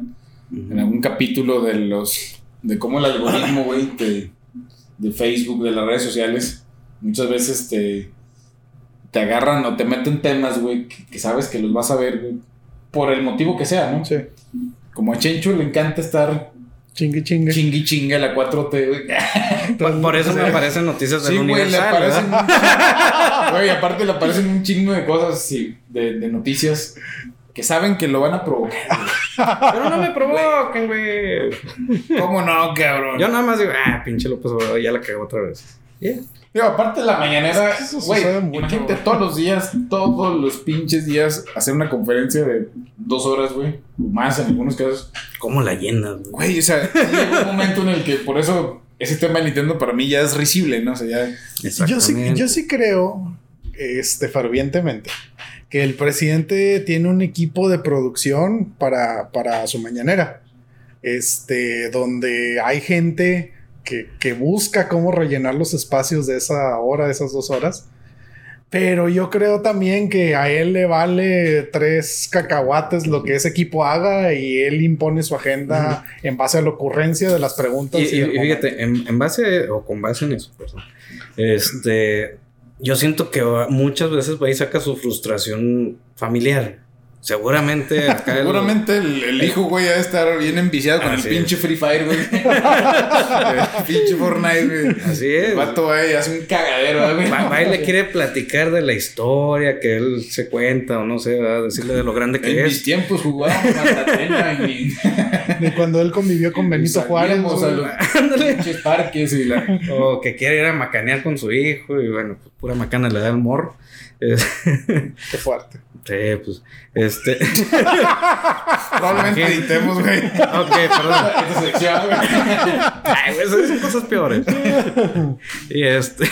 en algún capítulo de los de cómo el algoritmo, güey, de, de Facebook, de las redes sociales, muchas veces te, te agarran o te meten temas, güey, que, que sabes que los vas a ver, güey, por el motivo que sea, ¿no? Sí. Como a Chencho le encanta estar Chingue, chingue. chingui chingue a la 4T, güey. Por, por eso me aparecen noticias del Sí, güey, le Universal. aparecen (laughs) (laughs) Güey, aparte le aparecen un chingo de cosas, sí, de, de noticias que saben que lo van a provocar. güey. Pero no me provoquen, güey. ¿Cómo no, cabrón? Yo nada más digo, ah, pinche López Obrador, ya la cagó otra vez. Yeah. Aparte de la mañanera, Eso güey, imagínate todos los días, todos los pinches días, hacer una conferencia de dos horas, güey, o más en algunos casos. ¿Cómo la llenas, güey? Güey, o sea, llega un momento en el que por eso ese tema de Nintendo para mí ya es risible, ¿no? O sea, ya... Yo sí, yo sí creo, este, fervientemente, que el presidente tiene un equipo de producción para, para su mañanera. Este, donde hay gente que, que busca cómo rellenar los espacios de esa hora, de esas dos horas. Pero yo creo también que a él le vale tres cacahuates lo que ese equipo haga y él impone su agenda en base a la ocurrencia de las preguntas. Y, fíjate, en, base o con base en eso, este, yo siento que muchas veces y saca su frustración familiar. Seguramente (laughs) acá Seguramente el, hijo, güey, va a estar bien enviciado con el pinche Free Fire, güey. (laughs) el pinche Fortnite, güey. Así es. El vato, güey, hace un cagadero, güey. Va, y le (laughs) quiere platicar de la historia que él se cuenta, o no sé, ¿verdad? decirle de lo grande que en es. En mis tiempos jugábamos Matatena y... De cuando él convivió con Benito Juárez. los pinches parques y la... O que quiere ir a macanear con su hijo y bueno, pues pura macana le da el morro. Qué fuerte. Sí, pues, este. Probablemente editemos, güey. Ok, perdón. (laughs) Esa sección, güey. Ay, güey, esas son cosas peores. y este.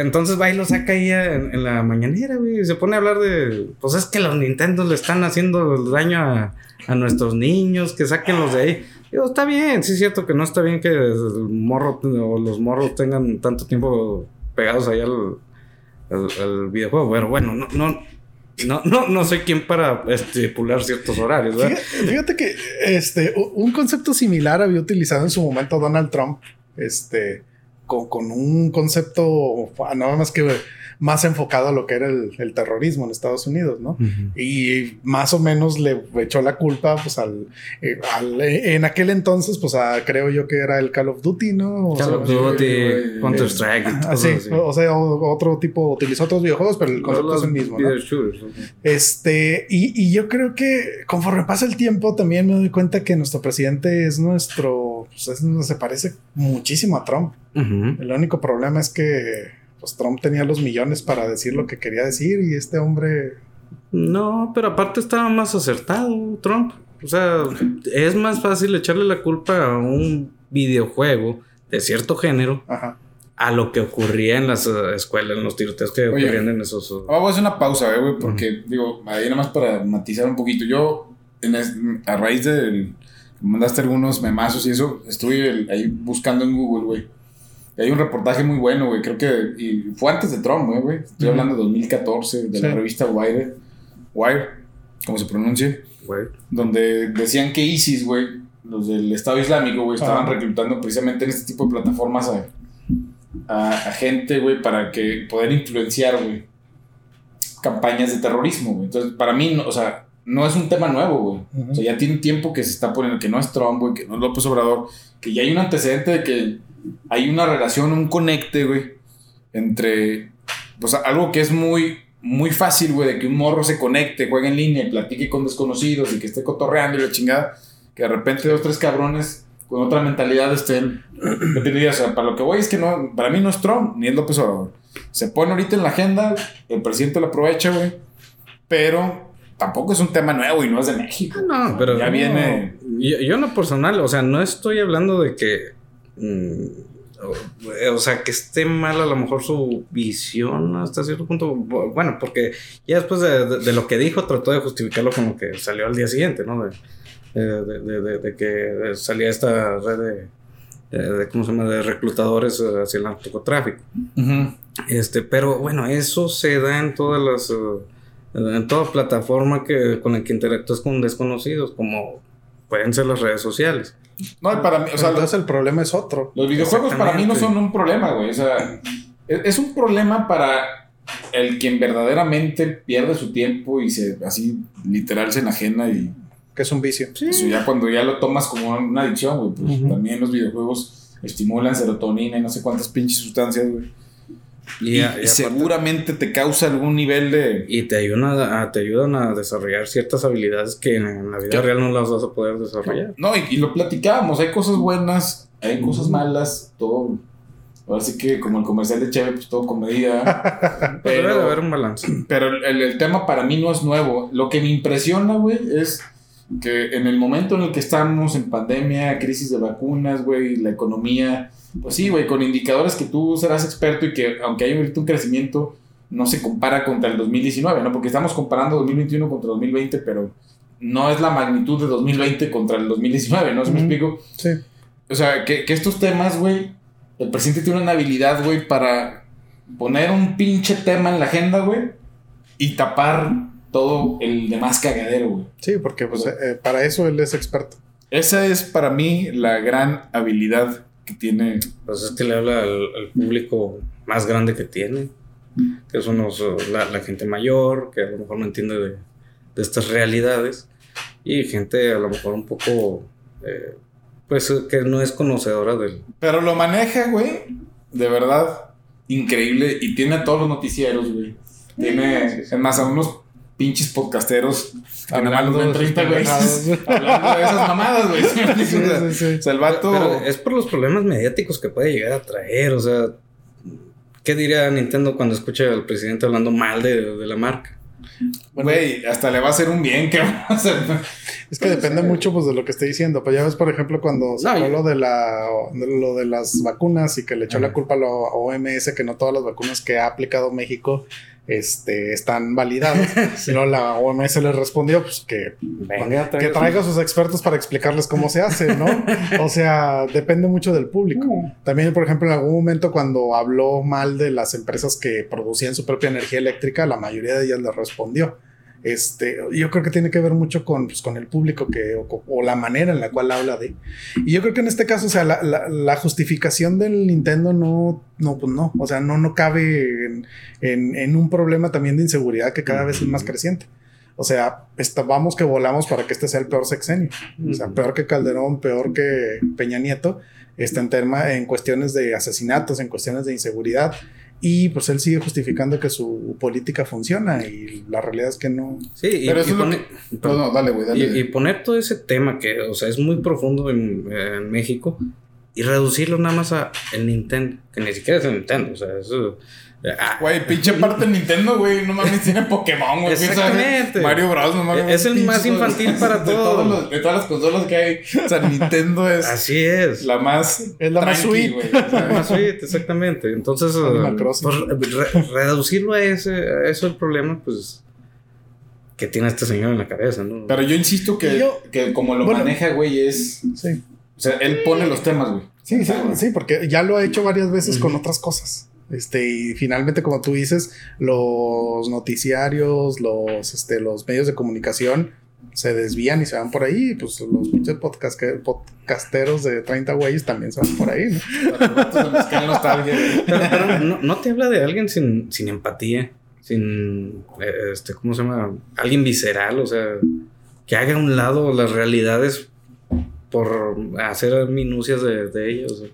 Entonces va y lo saca ahí en, la mañanera, güey. Y se pone a hablar de. Pues es que los Nintendo le están haciendo daño a, a nuestros niños, que saquenlos de ahí. Digo, está bien, sí es cierto que no está bien que el morro o los morros tengan tanto tiempo pegados ahí al, al, videojuego. Pero bueno, no, no, no, no, no soy quien para estipular ciertos horarios. Fíjate, que este, un concepto similar había utilizado en su momento Donald Trump. Este, con, con un concepto nada más que más enfocado a lo que era el, terrorismo en Estados Unidos, ¿no? Y más o menos le echó la culpa, pues al, eh, eh, en aquel entonces, pues a, creo yo que era el Call of Duty, ¿no? Call of Duty, Counter Strike. Así, o sea, otro tipo, utilizó otros videojuegos, pero el concepto es el mismo. ¿no? Este, y, y, yo creo que conforme pasa el tiempo, también me doy cuenta que nuestro presidente es nuestro, pues se parece muchísimo a Trump. El único problema es que pues Trump tenía los millones para decir lo que quería decir y este hombre... No, pero aparte estaba más acertado Trump. O sea, es más fácil echarle la culpa a un videojuego de cierto género a lo que ocurría en las uh, escuelas, en los tiroteos que ocurrían en esos. Uh, vamos a hacer una pausa, eh, güey, porque digo, ahí nada más para matizar un poquito. Yo, a raíz de mandaste algunos memazos y eso, estuve ahí buscando en Google, güey hay un reportaje muy bueno, güey. Creo que. Y fue antes de Trump, güey. Estoy hablando de 2014, de la revista Wire. Wire, como se pronuncia. Wire. Donde decían que ISIS, güey, los del Estado Islámico, güey, estaban reclutando precisamente en este tipo de plataformas a, a, gente, güey, para que poder influenciar, güey, campañas de terrorismo, güey. Entonces, para mí, o sea, no es un tema nuevo, güey. O sea, ya tiene tiempo que se está poniendo, que no es Trump, güey, que no es López Obrador, que ya hay un antecedente de que hay una relación, un conecte, güey, entre, pues algo que es muy, muy fácil, güey, de que un morro se conecte, juegue en línea y platique con desconocidos y que esté cotorreando y la chingada, que de repente dos, tres cabrones con otra mentalidad estén, o sea, para lo que voy es que no, para mí no es Trump, ni es López Obrador. Se pone ahorita en la agenda, el presidente lo aprovecha, güey, pero tampoco es un tema nuevo y no es de México. No, pero ya viene. Yo, yo, en lo personal, o sea, no estoy hablando de que Mm, o, sea, que esté mal a lo mejor su visión hasta cierto punto. Bueno, porque ya después de, lo que dijo, trató de justificarlo como que salió al día siguiente, ¿no? De, que salía esta red de, ¿cómo se llama? De reclutadores hacia el narcotráfico. Este, pero bueno, eso se da en todas las. En toda plataforma que, con la que interactúas con desconocidos, como pueden ser las redes sociales. No, para mí, o sea, entonces el problema es otro. Los videojuegos para mí no son un problema, güey. O sea, es, un problema para el quien verdaderamente pierde su tiempo y se así literal se enajena y que es un vicio. Sí. Eso ya cuando ya lo tomas como una adicción, güey, pues también los videojuegos estimulan serotonina y no sé cuántas pinches sustancias, güey. Y, seguramente te causa algún nivel de... Y te ayudan a, te ayudan a desarrollar ciertas habilidades que en, la vida real no las vas a poder desarrollar. No, y, lo platicábamos, hay cosas buenas, hay cosas malas, todo... Ahora sí que como el comercial de Cheve, pues todo con medida. (laughs) pero debe haber un balance. Pero el, el, tema para mí no es nuevo. Lo que me impresiona, güey, es que en el momento en el que estamos en pandemia, crisis de vacunas, güey, la economía pues sí, güey, con indicadores que tú serás experto y que aunque hay un crecimiento, no se compara contra el 2019, ¿no? Porque estamos comparando 2021 contra 2020, pero no es la magnitud de 2020 contra el 2019, ¿no? ¿Se me explico? Sí. O sea, que, estos temas, güey, el presidente tiene una habilidad, güey, para poner un pinche tema en la agenda, güey, y tapar todo el demás cagadero, güey. Sí, porque pues, eh, para eso él es experto. Esa es para mí la gran habilidad que tiene. Pues es que le habla al, al público más grande que tiene, que son los, la, la gente mayor, que a lo mejor no entiende de, de estas realidades, y gente a lo mejor un poco, eh, pues que no es conocedora del... Pero lo maneja, güey, de verdad, increíble. Y tiene a todos los noticieros, güey. Tiene, es más, a unos pinches podcasteros que nada más los ven Hablando de sus 30, güey. pendejadas. (laughs) Hablando de esas mamadas, güey. Sí, sí, sí. O sea, el vato. Pero es por los problemas mediáticos que puede llegar a traer, o sea, ¿qué diría Nintendo cuando escucha al presidente hablando mal de, de la marca? Güey, hasta le va a hacer un bien, que va a hacer. Es que depende mucho pues, de lo que esté diciendo. Pues ya ves, por ejemplo, cuando No, sacó yo- lo, de la, lo de las vacunas y que le echó la culpa a la OMS que no todas las vacunas que ha aplicado México este, están validadas. (laughs) Y luego la OMS le respondió pues, que, Venga, que traiga a sus expertos para explicarles cómo se hace, ¿no? (laughs) O sea, depende mucho del público. También, por ejemplo, en algún momento cuando habló mal de las empresas que producían su propia energía eléctrica, la mayoría de ellas le respondió. Este, yo creo que tiene que ver mucho con, pues, con el público que, o, o la manera en la cual habla de. Y yo creo que en este caso, o sea, la, la- la justificación del Nintendo no, no, pues no, o sea, no, no cabe en, en- en un problema también de inseguridad que cada vez es más creciente. O sea, está- vamos que volamos para que este sea el peor sexenio. O sea, peor que Calderón, peor que Peña Nieto, está en, tema, en cuestiones de asesinatos, en cuestiones de inseguridad. Y pues él sigue justificando que su política funciona y la realidad es que no. Sí, y, Pero eso y es lo pone- No, no, dale, güey, dale. y- y poner todo ese tema que, o sea, es muy profundo en, en México y reducirlo nada más a el Nintendo, que ni siquiera es el Nintendo, o sea, eso... ah, Güey, pinche parte de Nintendo, güey. No mames, tiene Pokémon, güey. Exactamente. Mario Bros. No mames, Es el más infantil para de todo. todos los- de todas las consolas que hay. O sea, Nintendo es así es. la más. Es la más sweet. güey. O sea, Más sweet, exactamente. Entonces, eh, pues, re- reducirlo a ese, a eso el problema, pues, que tiene este señor en la cabeza, ¿no? Pero yo insisto que, yo- que como lo Bueno. maneja, güey, es. Sí. O sea, él pone los temas, güey. Sí, sí, sí, porque ya lo ha hecho varias veces con otras cosas. Este, y finalmente, como tú dices, los noticiarios, los, este, los medios de comunicación se desvían y se van por ahí. y, Pues los pinches podcast podcasteros de 30 güeyes también se van por ahí, ¿no? Pero, pero no, no te habla de alguien sin, sin empatía, sin, eh, este, ¿cómo se llama? Alguien visceral, o sea, que haga a un lado las realidades por hacer minucias de, de ellos.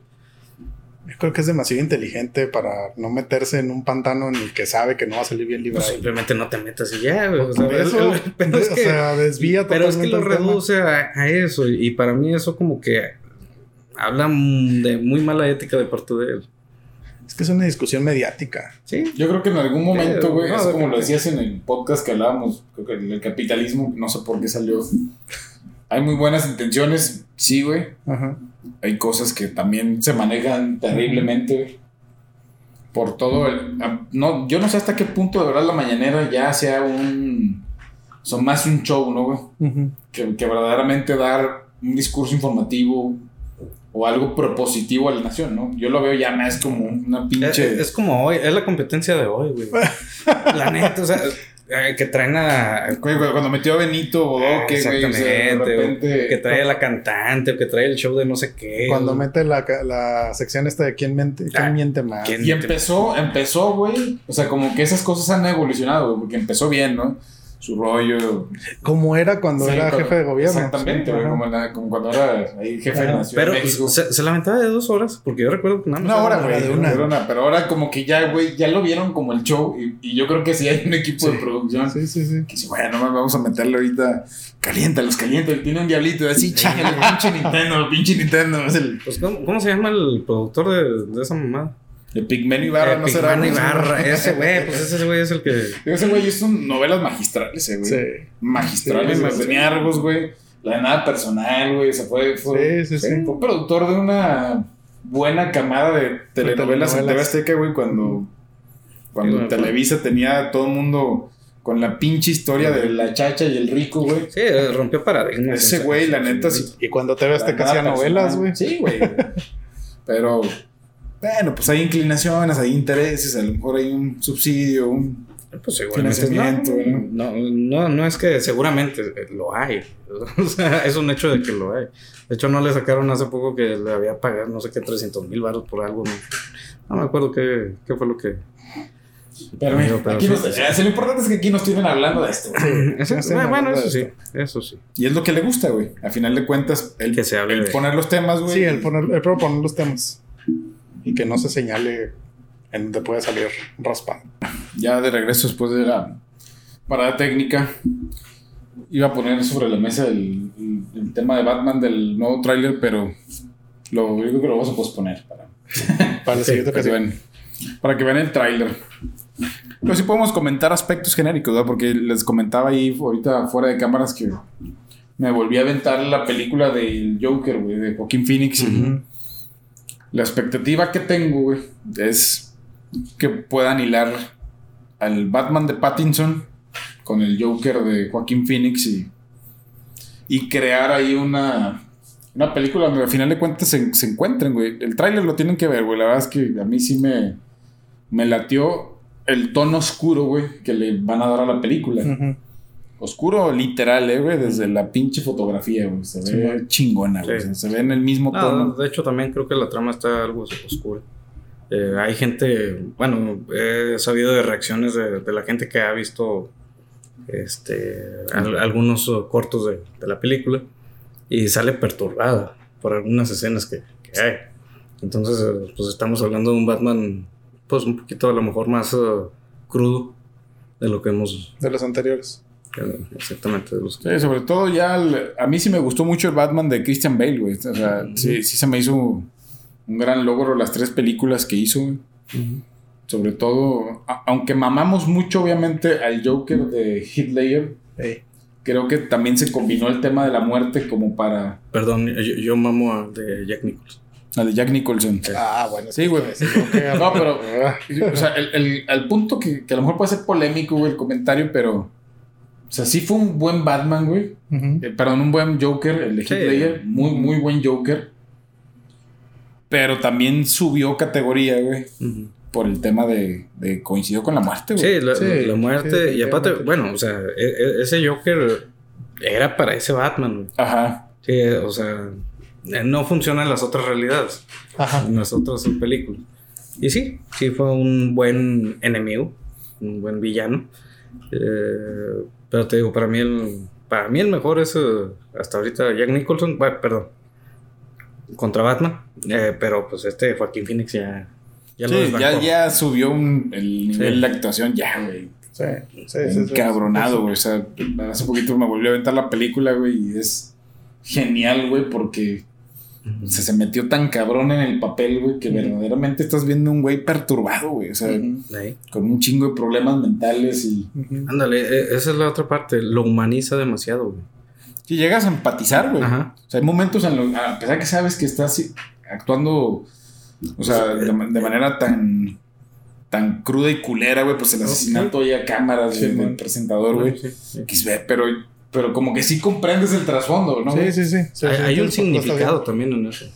Yo creo que es demasiado inteligente para no meterse en un pantano en el que sabe que no va a salir bien Pues librado. simplemente no te metas y ya, güey, o sea, eso, pero es o sea, desvía pero es que lo reduce a, a eso, y, para mí eso como que habla de muy mala ética de parte de él. Es que es una discusión mediática. Sí, Yo creo que en algún momento, güey, no, es como lo decías en el podcast que hablábamos, creo que el capitalismo, no sé por qué salió. Hay muy buenas intenciones, sí, güey. Ajá. Hay cosas que también se manejan terriblemente, güey. Por todo el. a- No, yo no sé hasta qué punto de verdad la mañanera ya sea un. Son más un show, ¿no, güey? Que, que verdaderamente dar un discurso informativo o algo propositivo a la nación, ¿no? Yo lo veo ya más como una es, pinche. es como hoy, es la competencia de hoy, güey. (laughs) la neta, o sea, eh, que traen a, Güey, güey, cuando metió a Benito Bodoque, güey, o sea, repente. o que trae a la cantante, o que trae el show de no sé qué. Cuando o- mete la, la sección esta de quién, mente, quién Ah, miente más. ¿quién? Y empezó, empezó, güey. O sea, como que esas cosas han evolucionado, güey, porque empezó bien, ¿no? Su rollo. Como era cuando Sí, era cuando- jefe de gobierno. Exactamente, Sí, como, la- como cuando era ahí jefe de Ajá. la Ciudad Pero de México. se, se lamentaba de dos horas, porque yo recuerdo que nada más. Una hora, era güey, de de una. Pero ahora como que ya, güey, ya lo vieron como el show. Y, y yo creo que sí hay un equipo de producción Sí, sí, sí. que dice, bueno, vamos a meterle ahorita. Caliéntalos, caliéntalos. Tiene un diablito así, chágale, pinche Nintendo, pinche Nintendo. Es el, Pues, ¿cómo, cómo se llama el productor de, de esa mamá? El Pigmeno Ibarra, Eh, no será. Pigmano ¿no? Ibarra, ese güey, (laughs) pues ese güey es el que. Ese güey hizo novelas magistrales, eh, güey. Sí. Magistrales, Sí. Tenía Argos, güey. La de nada personal, güey. Se fue, fue, Sí, sí, sí. fue productor de una buena camada de telenovelas en TV. Azteca, güey, cuando, cuando Sí. Televisa tenía a todo el mundo con la pinche historia de la chacha y el rico, güey. Sí, rompió paradigmas. Ese güey, la neta, sí. Y cuando te ves te hacía novelas, güey. Sí, güey. (laughs) Pero, Bueno, pues hay inclinaciones, hay intereses, a lo mejor hay un subsidio, un pues seguramente financiamiento, no, no, no, no es que seguramente eh, lo hay. (laughs) O sea, es un hecho de que lo hay. De hecho, no le sacaron hace poco que le había pagado no sé qué 300 mil baros por algo. No, no me acuerdo qué, qué fue lo que. Pero, Amigo, pero aquí nos- lo importante es que aquí nos tienen hablando de esto. Eso- bueno, hablando eso sí, eso sí. Y es lo que le gusta, güey. A final de cuentas, el, Que se hable el de- poner los temas, güey. Sí, el, poner, el proponer los temas. Y que no se señale en donde puede salir raspado. Ya de regreso después de la parada técnica, iba a poner sobre la mesa el, el- tema de Batman del nuevo tráiler, pero lo, yo creo que lo vamos a posponer para, (laughs) Para siguiente para que vean, para que vean el tráiler. Pero sí podemos comentar aspectos genéricos, ¿verdad? Porque les comentaba ahí ahorita fuera de cámaras que me volví a aventar la película del Joker, güey, de Joaquín Phoenix. Ujú. La expectativa que tengo, güey, es que puedan hilar al Batman de Pattinson con el Joker de Joaquín Phoenix y, y crear ahí una, una película donde al final de cuentas se, se encuentren, güey. El tráiler lo tienen que ver, güey. La verdad es que a mí sí me, me latió el tono oscuro, güey, que le van a dar a la película. Oscuro literal, eh, güey, desde la pinche fotografía, güey. Se Sí, ve chingona, güey. Sí. Se ve en el mismo No, tono. de hecho, también creo que la trama está algo oscura. Eh, hay gente, bueno, he sabido de reacciones de, de la gente que ha visto este, al- algunos uh, cortos de, de la película y sale perturbada por algunas escenas que, que hay. Entonces, eh, pues estamos hablando de un Batman, pues un poquito a lo mejor más uh, crudo de lo que hemos, De los anteriores. Exactamente, los Sí, sobre todo ya el- a mí sí me gustó mucho el Batman de Christian Bale, güey. O sea, sí, sí se me hizo un gran logro las tres películas que hizo, güey. Sobre todo, a- aunque mamamos mucho obviamente al Joker de Heath Ledger, Ey. creo que también se combinó el tema de la muerte como para Perdón, yo, yo mamo al de Jack Nicholson. la de Jack Nicholson. Ah, bueno. Sí, güey. No, pero, o sea, el, el- al punto que, que a lo mejor puede ser polémico, güey, el comentario, pero, o sea, sí fue un buen Batman, güey. Ujú. Eh, perdón, un buen Joker, el de Heath Sí. Ledger, muy, muy buen Joker. Pero también subió categoría, güey, por el tema de, de coincidió con la muerte, güey. Sí, la, Sí, la muerte. sí, y aparte, bueno, o sea, e- e- ese Joker era para ese Batman. güey. Ajá. Sí, o sea, eh, no funciona en las otras realidades, Ajá. en las otras películas. Y sí, sí fue un buen enemigo, un buen villano. Eh, pero te digo, para mí el, para mí el mejor es eh, hasta ahorita Jack Nicholson, bueno, perdón, contra Batman. Eh, pero pues este Joaquín Phoenix ya, ya Sí, ya, ya subió un- el nivel Sí. de actuación, ya, güey. Sí, sí, sí, sí. Encabronado, güey. O sea, hace poquito me volvió a aventar la película, güey, y es genial, güey, porque Se metió tan cabrón en el papel, güey, que verdaderamente estás viendo un güey perturbado, güey. O sea, con un chingo de problemas mentales y. Ándale, e- esa es la otra parte, lo humaniza demasiado, güey. Y llegas a empatizar, güey. Ajá. O sea, hay momentos en los. A pesar que sabes que estás actuando. O sea, de, ma- de manera tan. tan cruda y culera, güey. Pues el asesinato ahí a cámaras Sí, del presentador, güey. Sí, sí. Ve, Pero, pero como que sí comprendes el trasfondo, ¿no? Sí, sí, sí. Sí, hay sí, hay un significado también en eso.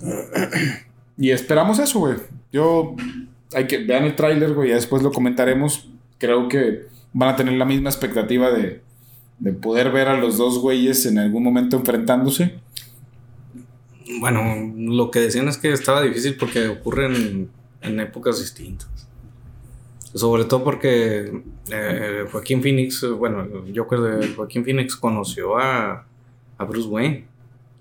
(clears throat) Y esperamos eso, güey. Yo. Hay que. Vean el tráiler, güey. Ya después lo comentaremos. Creo que van a tener la misma expectativa de. De poder ver a los dos güeyes en algún momento enfrentándose. Bueno, lo que decían es que estaba difícil porque ocurren en épocas distintas. Sobre todo porque eh, Joaquín Phoenix, bueno, el Joker de Joaquín Phoenix conoció a, a Bruce Wayne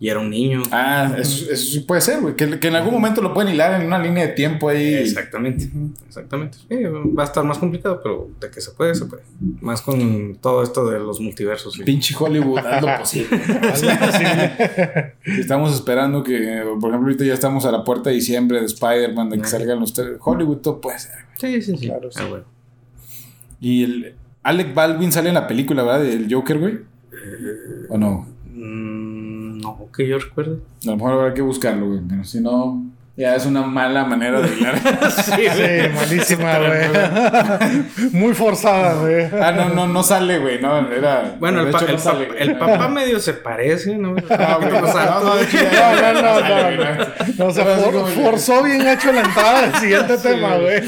y era un niño. Ah, eso, eso sí puede ser, güey. Que, que en algún momento lo pueden hilar en una línea de tiempo ahí. Exactamente, exactamente. Sí, va a estar más complicado, pero de que se puede, se puede. Más con todo esto de los multiversos. sí. Pinche Hollywood, haz lo posible. (laughs) estamos esperando que, por ejemplo, ahorita ya estamos a la puerta de diciembre de Spider-Man, de que salgan los tres. Hollywood, todo puede ser. Sí, sí, sí. Claro, sí. Ah, bueno. Y el Alec Baldwin sale en la película, ¿verdad? Del Joker, güey. ¿O no? No, que yo recuerde. A lo mejor habrá que buscarlo, güey. Pero si no, Ya es una mala manera de hilar. (laughs) Sí, malísima, güey. Muy forzada, güey. Ah, no, no, no sale, güey. No, era. Bueno, el, pa- hecho, el, no sale, el papá medio se parece, ¿no? (laughs) Ah, no, no, No, no, no, sí for- que- forzó bien hecho la entrada del siguiente (laughs) Sí, tema, güey.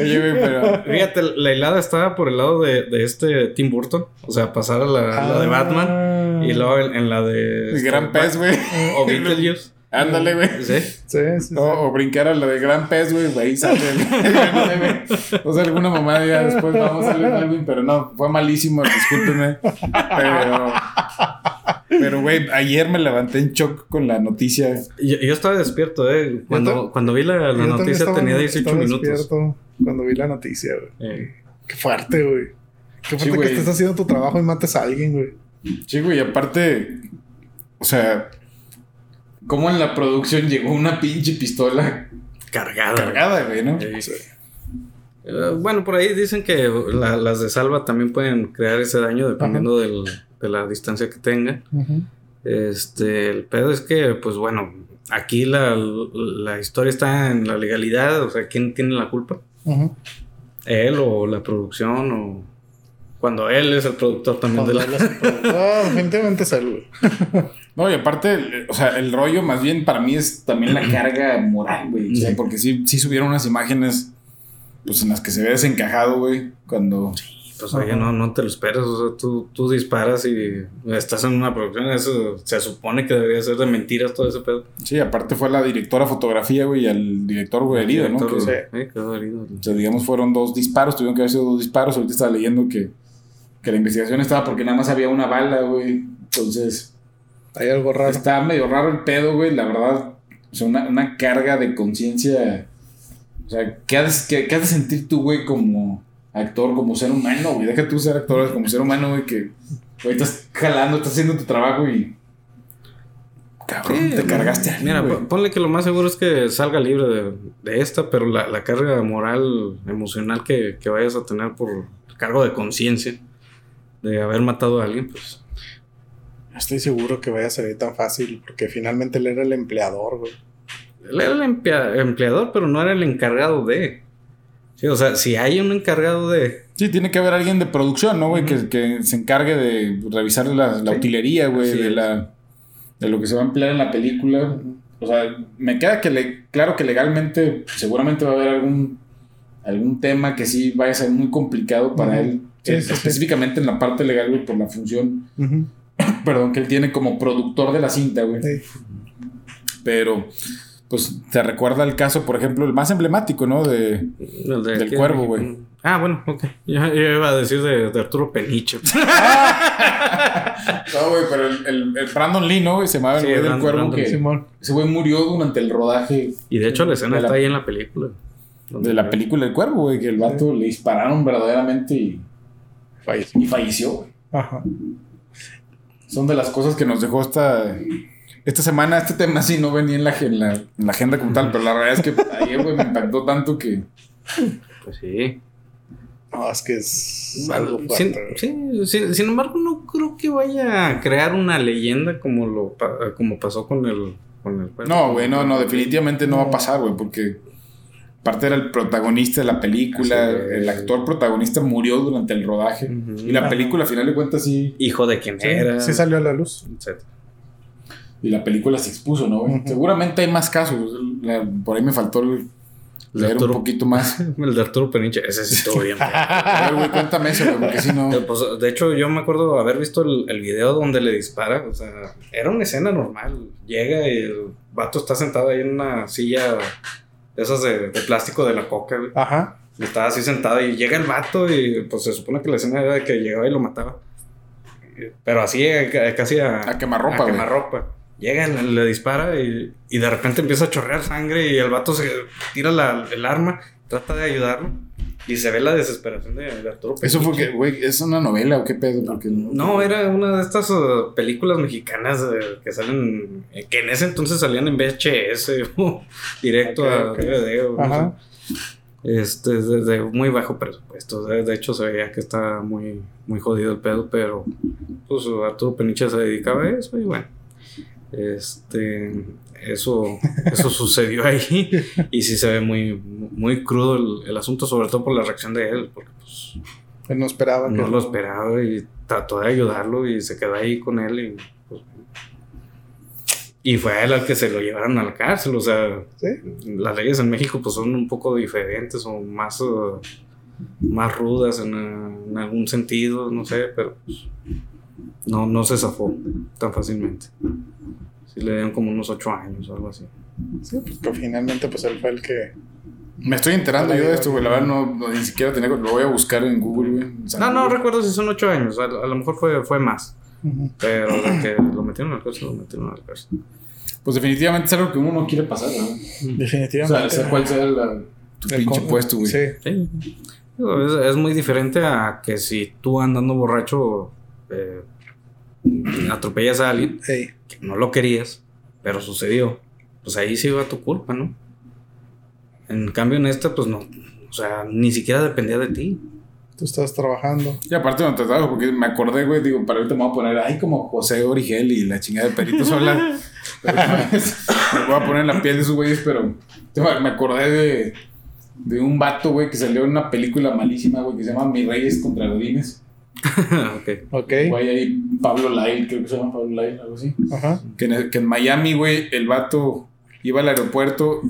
Oye, güey, pero. Fíjate, la hilada estaba por el lado de, de este Tim Burton. O sea, pasar a la, la de Batman. Ah. Y luego en, en la de. El este, gran pez, güey. O Beetlejuice. Ándale, güey. Sí. Sí, sí, sí. O, o brincar a la de gran pez, güey, güey, ahí sale. (laughs) no sé, güey. O sea, alguna mamada ya después vamos a salir Alvin, pero no, fue malísimo, discúlpeme. Pero. Pero, güey, ayer me levanté en shock con la noticia. Yo, yo estaba despierto, ¿eh? Cuando, cuando vi la, noticia estaba- tenía 18 estaba minutos. despierto Cuando vi la noticia, güey. Eh, Qué fuerte, güey. Qué fuerte Sí, que estés haciendo tu trabajo y mates a alguien, güey. Sí, güey, aparte. O sea. ¿Cómo en la producción llegó una pinche pistola cargada. cargada, güey, no? Eh, bueno, por ahí dicen que la- las de salva también pueden crear ese daño dependiendo del- de la distancia que tengan. Este, el pedo es que, pues bueno, aquí la, la historia está en la legalidad, o sea, ¿quién tiene la culpa? ¿Él o la producción o cuando él es el productor también de la... Ah, (laughs) definitivamente es él, güey. (laughs) No, y aparte, el- o sea, el rollo más bien para mí es también la (clears throat) carga moral, güey. O sea, Sí. porque sí, sí subieron unas imágenes, pues en las que se ve desencajado, güey, cuando... Pues oye, no, no te lo esperas, o sea, tú, tú disparas y estás en una producción, eso se supone que debería ser de mentiras todo ese pedo. Sí, aparte fue la directora fotografía, güey, y al director, güey, herido, ¿no? Que- eh, quedó herido. O sea, digamos, fueron dos disparos, tuvieron que haber sido dos disparos. Ahorita estaba leyendo que, que la investigación estaba porque nada más había una bala, güey. Entonces, Hay algo raro. está medio raro el pedo, güey. La verdad, o sea, una, una carga de conciencia. O sea, ¿qué has, qué, qué has de sentir tú, güey, como actor, como ser humano, güey? Deja tú ser actor, como ser humano, güey, que güey, estás jalando, estás haciendo tu trabajo y. Cabrón, Sí, te cargaste a alguien, Mira, güey. pon- ponle que lo más seguro es que salga libre de, de esta, pero la, la carga moral, emocional que, que vayas a tener por cargo de conciencia de haber matado a alguien, pues No estoy seguro que vaya a salir tan fácil, porque finalmente él era el empleador, güey. él era el emplea- empleador, pero no era el encargado de. Sí, o sea, si hay un encargado de. Sí, tiene que haber alguien de producción, ¿no, güey? que, que se encargue de revisar la, la Sí. utilería, güey, Así de, es. la, de lo que se va a emplear en la película. O sea, me queda que le, claro que legalmente seguramente va a haber algún, algún tema que sí vaya a ser muy complicado para él. Sí, eh, sí, sí. específicamente en la parte legal, güey, por la función. (coughs) perdón, que él tiene como productor de la cinta, güey. Sí. Pero, pues, te recuerda el caso, por ejemplo, el más emblemático, ¿no? De, el de Del cuervo, güey. Ah, bueno, ok. Yo, yo iba a decir de, de Arturo Peniche. (laughs) No, güey, pero el, el, el Brandon Lee, ¿no? güey? Se llamaba el Sí, güey del Brandon- cuervo Brandon, que... Simón. Ese güey murió durante el rodaje y de hecho la escena la- está ahí en la película. de la película El Cuervo, güey, que el vato le dispararon verdaderamente y, Falleció. y falleció, güey. Ajá. Son de las cosas que nos dejó esta, esta semana. Este tema sí no venía en la, en la, en la agenda como tal, pero la realidad es que ayer, güey, me impactó tanto que... Pues sí. No, es que es algo Sin, sí, sin, sin embargo, no creo que vaya a crear una leyenda como lo pa- como pasó con el con el No, güey, no, no, definitivamente no va a pasar, güey, porque... Aparte era el protagonista de la película, el actor protagonista murió durante el rodaje. Y la película, al final de cuentas, sí... hijo de quién Sí, era. sí salió a la luz. etcétera. Y la película se expuso, ¿no. Seguramente hay más casos. La- por ahí me faltó el- leer un poquito más. (laughs) El de Arturo Peniche, ese sí estuvo bien. (laughs) A ver, güey, cuéntame eso, güey, porque si no. Eh, pues, de hecho, yo me acuerdo haber visto el, el video donde le dispara. O sea, era una escena normal. Llega y el vato está sentado ahí en una silla esas de, de plástico de la coca, güey. Ajá. Y estaba así sentado y llega el vato y pues se supone que la escena era de que llegaba y lo mataba. Pero así eh, casi a, A quemarropa, a quemarropa. Llega, le, le dispara y, y de repente empieza a chorrear sangre y el vato se tira la- el arma, trata de ayudarlo y se ve la desesperación de, Arturo. Eso fue que, güey, ¿es una novela o qué pedo? Porque No, era una de estas uh, películas mexicanas eh, que salen, eh, que en ese entonces salían en VHS (laughs) o directo a. DVD o no Ajá. sé. Este, de, de muy bajo presupuesto. De, de hecho, se veía que está muy, muy jodido el pedo, pero pues Arturo Peniche se dedicaba a eso y bueno. Este, eso, eso (laughs) sucedió ahí. Y sí se ve muy, muy crudo el, el asunto, sobre todo por la reacción de él, porque pues Él no esperaba no lo esperaba y trató de ayudarlo y se quedó ahí con él y pues, y fue a él al que se lo llevaron a la cárcel, o sea, Sí. las leyes en México pues son un poco diferentes o más eh, más rudas en, eh, en algún sentido, no sé, pero pues, no, no se zafó tan fácilmente. Sí le dieron como unos ocho años o algo así. Sí, pues que finalmente pues él fue el que... Me estoy enterando yo de esto, güey. La verdad, no, no, ni siquiera tenía. Lo voy a buscar en Google, güey. O sea, No, no Google. recuerdo si son ocho años, a, a lo mejor fue, fue más, Ujú. pero de que lo metieron al cárcel, lo metieron al cárcel. Pues definitivamente es algo que uno no quiere pasar, güey. O sea, Definitivamente. sea cuál sea la- tu El pinche con- puesto, güey. Sí. Sí. Es, es muy diferente a que si tú andando borracho eh, atropellas a alguien Ey, que no lo querías, pero sucedió, pues ahí sí va tu culpa, ¿no? En cambio en esta, pues no, o sea, ni siquiera dependía de ti. tú estás trabajando. Y aparte me trataba porque me acordé, güey, digo, para ahorita me voy a poner, ay, como José Origel y la chingada de Perito Sola. (laughs) me voy a poner en la piel de esos güeyes, pero me acordé de, de un vato, güey, que salió en una película malísima, güey, que se llama Mis Reyes contra Godines. (laughs) ok. Ok. Güey, ahí Pablo Lyle, creo que se llama Pablo Lyle, algo así. Ajá. Que en, que en Miami, güey, el vato iba al aeropuerto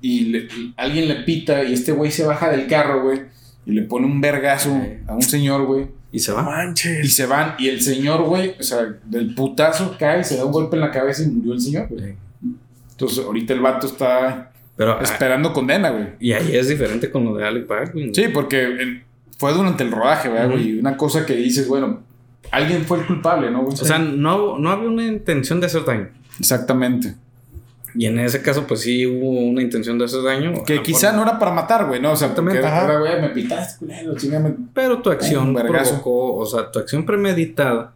y, le- y alguien le pita y este güey se baja del carro, güey, y le pone un vergazo a un señor, güey. Y se va. Y se van. Y el señor, güey, o sea, del putazo cae, se da un golpe en la cabeza y murió el señor, güey. Entonces, ahorita el vato está Pero ah, esperando condena, güey. y ahí es diferente con lo de Alec Baldwin. Sí, porque en- fue durante el rodaje, ¿verdad, güey? Una cosa que dices, bueno, alguien fue el culpable, ¿no, güey? O sea, no, no había una intención de hacer daño. exactamente. Y en ese caso, pues sí hubo una intención de hacer daño. Que quizá no era para matar, güey, ¿no? O sea, porque era, güey, me pitaste, culero, chingame. Pero tu acción provocó, o sea, tu acción premeditada